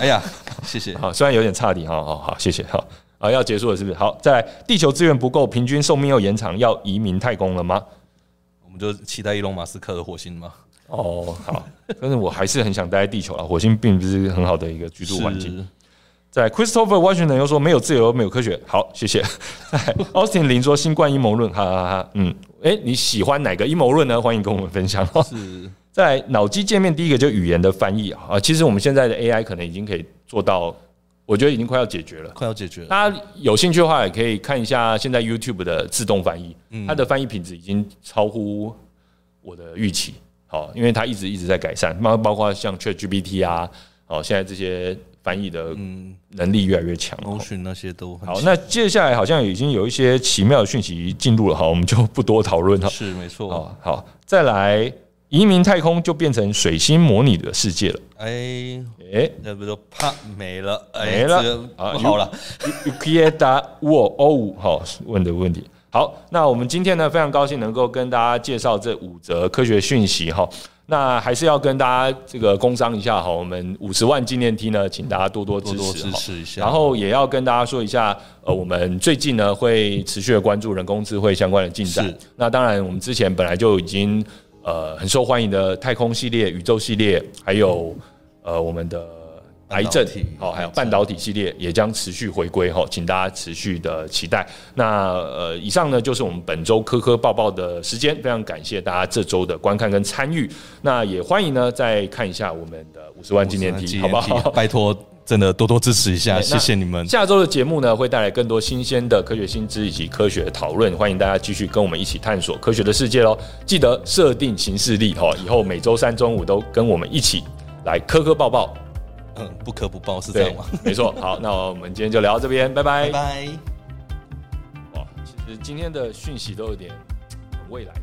哎呀，谢谢。好，虽然有点差点，好好好，谢谢。好啊，要结束了是不是？好，再来，地球资源不够，平均寿命又延长，要移民太空了吗？我们就期待伊隆马斯克的火星吗？哦，好，但是我还是很想待在地球啊，火星并不是很好的一个居住环境。在 Christopher Washington 又说没有自由，没有科学。好，谢谢。在 Austin 林说新冠阴谋论，哈哈哈。嗯，哎、欸，你喜欢哪个阴谋论呢？欢迎跟我们分享。是 在脑机界面第一个就语言的翻译啊，其实我们现在的 AI 可能已经可以做到，我觉得已经快要解决了，快要解决了。大家有兴趣的话，也可以看一下现在 YouTube 的自动翻译，它的翻译品质已经超乎我的预期。好，因为它一直一直在改善，包包括像 ChatGPT 啊，哦，现在这些。翻译的能力越来越强，搜寻那些都好。那接下来好像已经有一些奇妙的讯息进入了，哈，我们就不多讨论了。是没错。好，好，再来移民太空就变成水星模拟的世界了。哎哎，那不就怕没了没了啊？好了，Ukieta Wo O 好问的问题。好，那我们今天呢，非常高兴能够跟大家介绍这五则科学讯息哈。那还是要跟大家这个工商一下哈，我们五十万纪念 T 呢，请大家多多支持，多多支持一下。然后也要跟大家说一下，呃，我们最近呢会持续的关注人工智慧相关的进展。那当然，我们之前本来就已经呃很受欢迎的太空系列、宇宙系列，还有呃我们的。癌症，好，还有半导体系列也将持续回归哈，请大家持续的期待。那呃，以上呢就是我们本周科科报报的时间，非常感谢大家这周的观看跟参与。那也欢迎呢再看一下我们的五十万纪念 T，好不好？拜托，真的多多支持一下，谢谢你们。下周的节目呢会带来更多新鲜的科学新知以及科学讨论，欢迎大家继续跟我们一起探索科学的世界喽。记得设定行事历哈，以后每周三中午都跟我们一起来科科报报。嗯，不可不报是这样吗？没错。好，那我们今天就聊到这边，拜拜。拜拜。哇，其实今天的讯息都有点未来的。